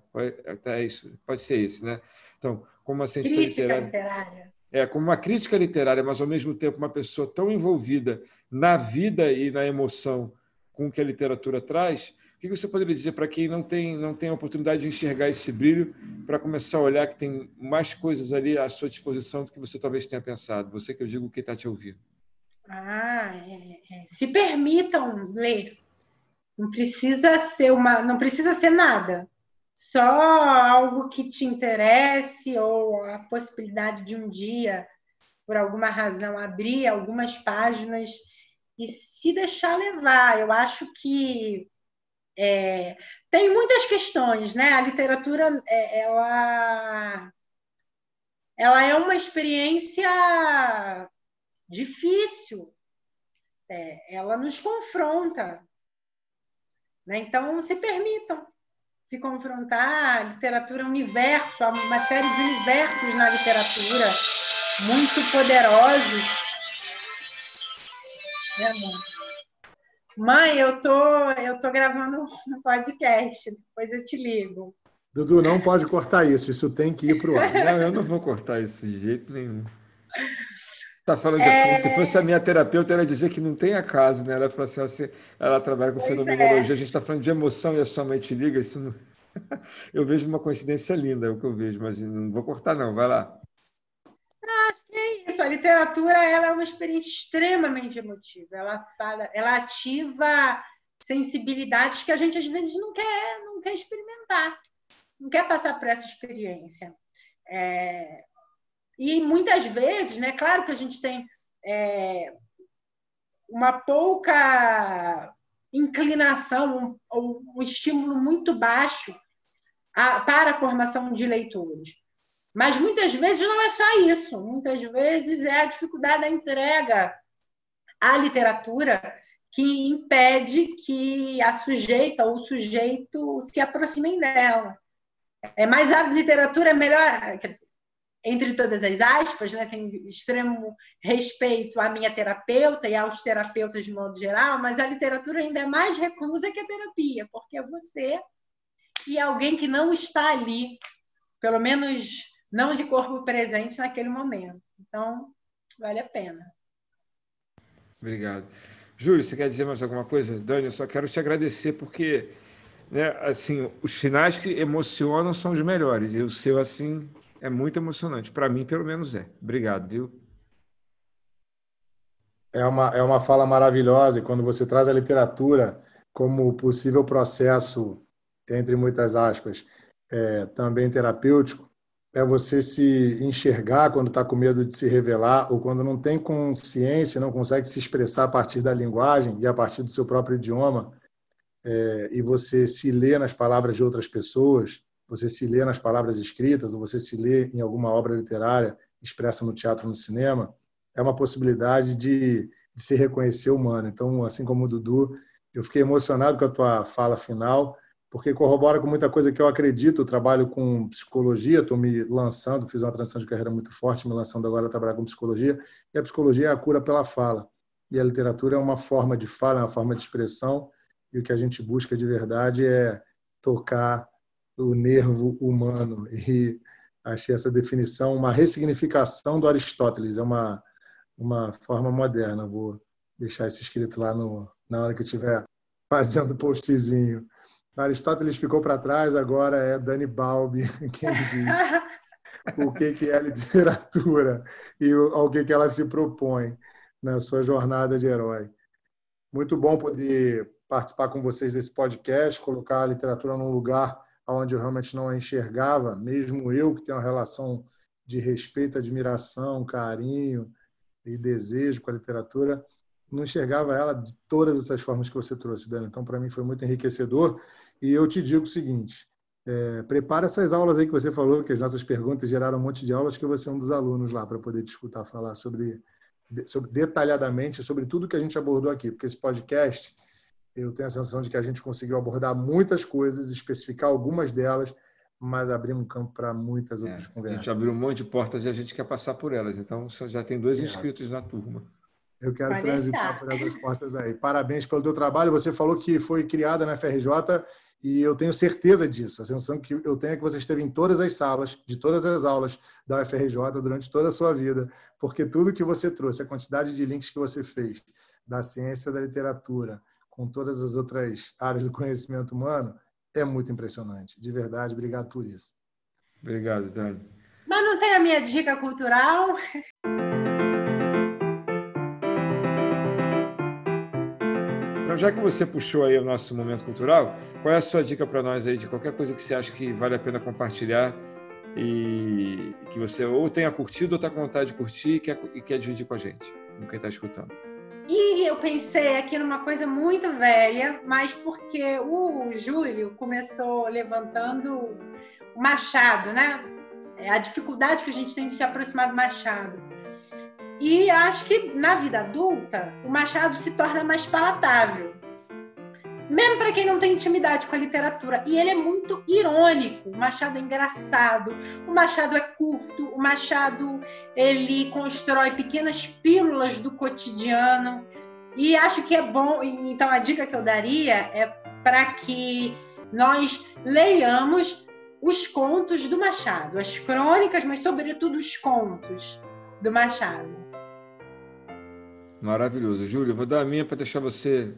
É isso, pode ser esse, né? Então, como uma cientista crítica literária, literária. É, como uma crítica literária, mas ao mesmo tempo uma pessoa tão envolvida na vida e na emoção com o que a literatura traz, o que você poderia dizer para quem não tem, não tem a oportunidade de enxergar esse brilho, para começar a olhar que tem mais coisas ali à sua disposição do que você talvez tenha pensado? Você que eu digo quem está te ouvindo. Ah, é, é. se permitam ler. Não precisa ser uma, não precisa ser nada. Só algo que te interesse ou a possibilidade de um dia, por alguma razão, abrir algumas páginas e se deixar levar. Eu acho que é, tem muitas questões, né? A literatura, é, ela, ela é uma experiência difícil. É, ela nos confronta. Né? Então, se permitam se confrontar. A literatura é um universo, há uma série de universos na literatura muito poderosos. É, Mãe, eu tô, eu tô gravando um podcast, depois eu te ligo. Dudu, não pode cortar isso, isso tem que ir para o ar. Não, eu não vou cortar isso de jeito nenhum. Está falando de é... se fosse a minha terapeuta, ela ia dizer que não tem acaso, né? Ela falou assim, assim ela trabalha com pois fenomenologia, é. a gente está falando de emoção e a sua mãe te liga, isso não... eu vejo uma coincidência linda, é o que eu vejo, mas não vou cortar não, vai lá. Ah, que isso, a literatura ela é uma experiência extremamente emotiva, ela fala, ela ativa sensibilidades que a gente às vezes não quer, não quer experimentar, não quer passar por essa experiência. É, e muitas vezes, né, claro que a gente tem é, uma pouca inclinação, um, um estímulo muito baixo a, para a formação de leitores. Mas muitas vezes não é só isso, muitas vezes é a dificuldade da entrega à literatura que impede que a sujeita ou o sujeito se aproximem dela. É, mas a literatura é melhor, entre todas as aspas, né, tenho extremo respeito à minha terapeuta e aos terapeutas de modo geral, mas a literatura ainda é mais reclusa que a terapia, porque é você e alguém que não está ali, pelo menos não de corpo presente naquele momento. Então, vale a pena. Obrigado. Júlio, você quer dizer mais alguma coisa? Dani, eu só quero te agradecer porque né, assim, os finais que emocionam são os melhores. E o seu, assim, é muito emocionante. Para mim, pelo menos é. Obrigado, viu? É uma, é uma fala maravilhosa. E quando você traz a literatura como possível processo, entre muitas aspas, é, também terapêutico, é você se enxergar quando está com medo de se revelar ou quando não tem consciência, não consegue se expressar a partir da linguagem e a partir do seu próprio idioma, é, e você se lê nas palavras de outras pessoas, você se lê nas palavras escritas ou você se lê em alguma obra literária expressa no teatro, no cinema, é uma possibilidade de, de se reconhecer humano. Então, assim como o Dudu, eu fiquei emocionado com a tua fala final porque corrobora com muita coisa que eu acredito. Eu trabalho com psicologia, estou me lançando, fiz uma transição de carreira muito forte, me lançando agora a trabalhar com psicologia. E a psicologia é a cura pela fala. E a literatura é uma forma de fala, é uma forma de expressão. E o que a gente busca de verdade é tocar o nervo humano. E achei essa definição uma ressignificação do Aristóteles. É uma, uma forma moderna. Vou deixar isso escrito lá no, na hora que eu estiver fazendo o postzinho. Aristóteles ficou para trás, agora é Dani Balbi quem diz o que, que é literatura e ao que, que ela se propõe na sua jornada de herói. Muito bom poder participar com vocês desse podcast, colocar a literatura num lugar onde eu realmente não a enxergava, mesmo eu que tenho uma relação de respeito, admiração, carinho e desejo com a literatura, não enxergava ela de todas essas formas que você trouxe, Dani. Então, para mim, foi muito enriquecedor. E eu te digo o seguinte: é, prepara essas aulas aí que você falou, que as nossas perguntas geraram um monte de aulas, que você é um dos alunos lá para poder discutir, falar sobre, sobre detalhadamente sobre tudo que a gente abordou aqui, porque esse podcast eu tenho a sensação de que a gente conseguiu abordar muitas coisas, especificar algumas delas, mas abrir um campo para muitas é, outras é, conversas. A gente abriu um monte de portas e a gente quer passar por elas. Então, já tem dois é. inscritos na turma. Eu quero Pode transitar por essas portas aí. Parabéns pelo teu trabalho. Você falou que foi criada na FRJ e eu tenho certeza disso. A sensação que eu tenho é que você esteve em todas as salas, de todas as aulas da UFRJ durante toda a sua vida, porque tudo que você trouxe, a quantidade de links que você fez da ciência da literatura com todas as outras áreas do conhecimento humano, é muito impressionante. De verdade, obrigado por isso. Obrigado, Dani. Mas não tem a minha dica cultural? Então, já que você puxou aí o nosso momento cultural, qual é a sua dica para nós aí de qualquer coisa que você acha que vale a pena compartilhar e que você ou tenha curtido ou está com vontade de curtir e quer, e quer dividir com a gente, com quem está escutando? E eu pensei aqui numa coisa muito velha, mas porque o Júlio começou levantando o Machado, né? É a dificuldade que a gente tem de se aproximar do Machado. E acho que na vida adulta, o Machado se torna mais palatável. Mesmo para quem não tem intimidade com a literatura. E ele é muito irônico. O Machado é engraçado, o Machado é curto, o Machado ele constrói pequenas pílulas do cotidiano. E acho que é bom. Então, a dica que eu daria é para que nós leiamos os contos do Machado, as crônicas, mas, sobretudo, os contos do Machado. Maravilhoso. Júlio, vou dar a minha para deixar você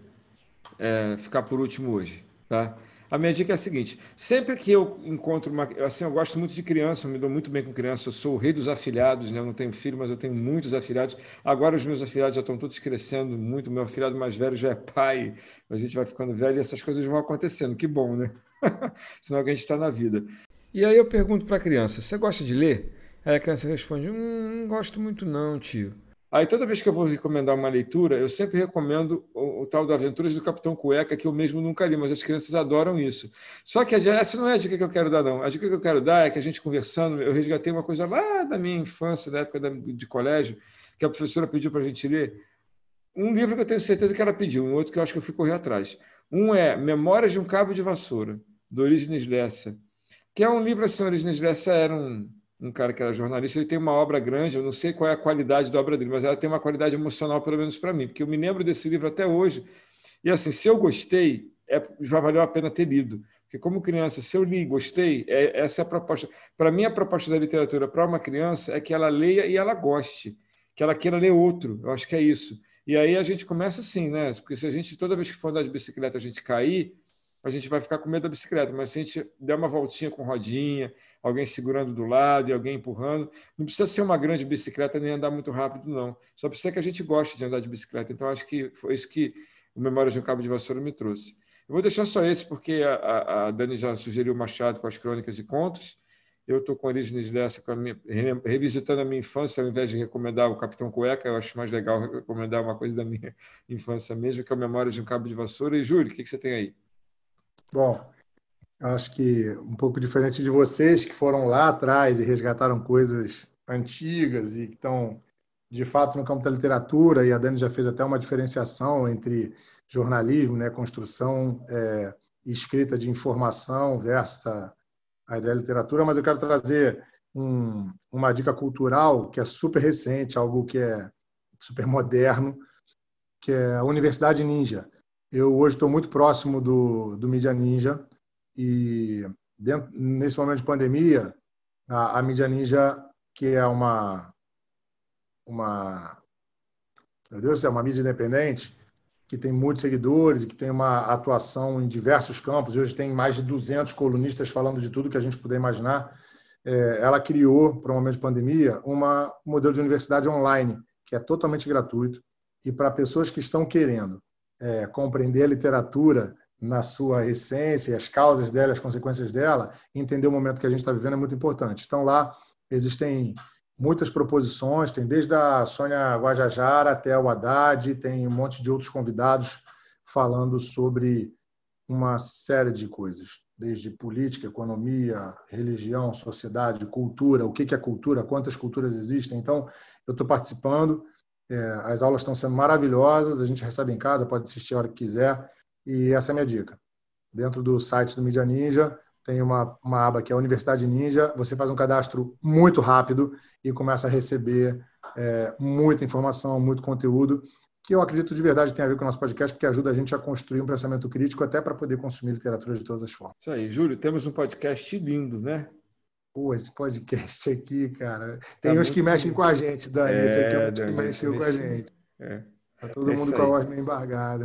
é, ficar por último hoje. Tá? A minha dica é a seguinte: sempre que eu encontro uma. Assim, eu gosto muito de criança, eu me dou muito bem com criança, eu sou o rei dos afilhados, né? eu não tenho filho, mas eu tenho muitos afilhados. Agora os meus afilhados já estão todos crescendo muito, meu afilhado mais velho já é pai, a gente vai ficando velho e essas coisas vão acontecendo. Que bom, né? Senão a gente está na vida. E aí eu pergunto para a criança: você gosta de ler? Aí a criança responde: hum, não gosto muito, não, tio. Aí toda vez que eu vou recomendar uma leitura, eu sempre recomendo o, o, tal do Aventuras do Capitão Cueca, que eu mesmo nunca li, mas as crianças adoram isso. Só que essa não é a dica que eu quero dar, não. A dica que eu quero dar é que a gente conversando, eu resgatei uma coisa lá da minha infância, da época de colégio, que a professora pediu para a gente ler. Um livro que eu tenho certeza que ela pediu, um outro que eu acho que eu fui correr atrás. Um é Memórias de um Cabo de Vassoura, do Orígenes Lessa, que é um livro assim, Orígenes Lessa era um um cara que era jornalista, ele tem uma obra grande, eu não sei qual é a qualidade da obra dele, mas ela tem uma qualidade emocional, pelo menos para mim, porque eu me lembro desse livro até hoje. E assim, se eu gostei, é, já valeu a pena ter lido. Porque como criança, se eu li e gostei, é, essa é a proposta. Para mim, a proposta da literatura para uma criança é que ela leia e ela goste, que ela queira ler outro. Eu acho que é isso. E aí a gente começa assim, né? Porque se a gente, toda vez que for andar de bicicleta, a gente cair, a gente vai ficar com medo da bicicleta, mas se a gente der uma voltinha com rodinha, alguém segurando do lado e alguém empurrando, não precisa ser uma grande bicicleta nem andar muito rápido, não. Só precisa que a gente goste de andar de bicicleta. Então, acho que foi isso que o Memória de um Cabo de Vassoura me trouxe. Eu vou deixar só esse, porque a, a Dani já sugeriu o Machado com as crônicas e contos. Eu estou com origens dessa, com a minha, revisitando a minha infância, ao invés de recomendar o Capitão Cueca, eu acho mais legal recomendar uma coisa da minha infância mesmo, que é a Memória de um Cabo de Vassoura. E, Júlio, o que, que você tem aí? Bom, acho que um pouco diferente de vocês que foram lá atrás e resgataram coisas antigas e que estão de fato no campo da literatura, e a Dani já fez até uma diferenciação entre jornalismo, né, construção é, escrita de informação versus a, a ideia da literatura, mas eu quero trazer um, uma dica cultural que é super recente, algo que é super moderno, que é a Universidade Ninja. Eu hoje estou muito próximo do, do Mídia Ninja e dentro, nesse momento de pandemia, a, a Mídia Ninja, que é uma uma meu Deus, é uma mídia independente que tem muitos seguidores e que tem uma atuação em diversos campos. Hoje tem mais de 200 colunistas falando de tudo que a gente puder imaginar. É, ela criou, para o momento de pandemia, uma, um modelo de universidade online que é totalmente gratuito e para pessoas que estão querendo é, compreender a literatura na sua essência, as causas dela, as consequências dela, entender o momento que a gente está vivendo é muito importante. Então, lá existem muitas proposições, tem desde a Sônia Guajajara até o Haddad, tem um monte de outros convidados falando sobre uma série de coisas, desde política, economia, religião, sociedade, cultura, o que é cultura, quantas culturas existem. Então, eu estou participando, as aulas estão sendo maravilhosas, a gente recebe em casa, pode assistir a hora que quiser, e essa é a minha dica. Dentro do site do Media Ninja, tem uma, uma aba que é a Universidade Ninja, você faz um cadastro muito rápido e começa a receber é, muita informação, muito conteúdo, que eu acredito de verdade tem a ver com o nosso podcast, porque ajuda a gente a construir um pensamento crítico até para poder consumir literatura de todas as formas. Isso aí, Júlio, temos um podcast lindo, né? Pô, esse podcast aqui, cara. Tem tá uns que mexem com a gente, Dani. É, esse aqui é o que mexeu com a gente. É. Tá todo é mundo com a voz meio embargada.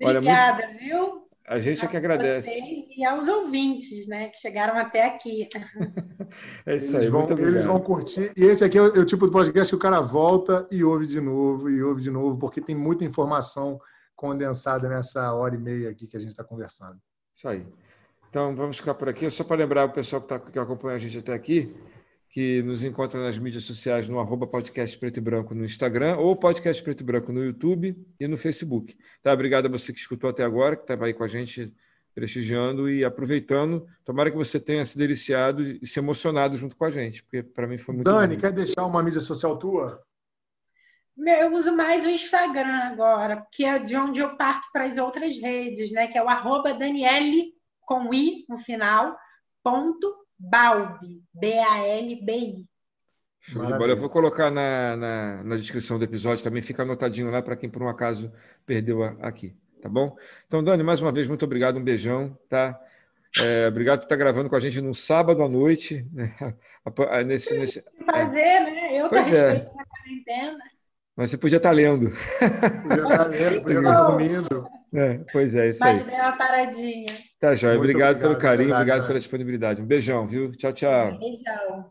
É. Obrigada, muito... viu? A gente é que agradece. E aos ouvintes, né, que chegaram até aqui. É isso aí, eles vão, eles vão curtir. E esse aqui é o, é o, tipo de podcast que o cara volta e ouve de novo, e ouve de novo, porque tem muita informação condensada nessa hora e meia aqui que a gente está conversando. Isso aí. Então, vamos ficar por aqui. Só para lembrar o pessoal que, tá, que acompanha a gente até aqui, que nos encontra nas mídias sociais no arroba podcast preto e branco no Instagram ou podcast preto e branco no YouTube e no Facebook. Tá? Obrigado a você que escutou até agora, que estava aí com a gente prestigiando e aproveitando. Tomara que você tenha se deliciado e se emocionado junto com a gente, porque para mim foi muito Dani, quer deixar uma mídia social tua? Eu uso mais o Instagram agora, que é de onde eu parto para as outras redes, né? Que é o arroba Daniele com I no final, ponto Balbi, B-A-L-B-I. Show de bola. Eu vou colocar na, na, na, descrição do episódio também, fica anotadinho lá para quem por um acaso perdeu aqui, tá bom? Então, Dani, mais uma vez, muito obrigado, um beijão, tá? É, obrigado por estar gravando com a gente num sábado à noite. Né? Nesse, nesse... Fazer, né? Eu pois é. na quarentena. Mas você podia estar lendo. Podia estar lendo, podia estar dormindo. É, pois é, isso Mas aí. Mas deu uma paradinha. Tá, Joia. Obrigado, obrigado, pelo carinho, verdade, obrigado pela disponibilidade. Um beijão, viu? Tchau, tchau. Beijão.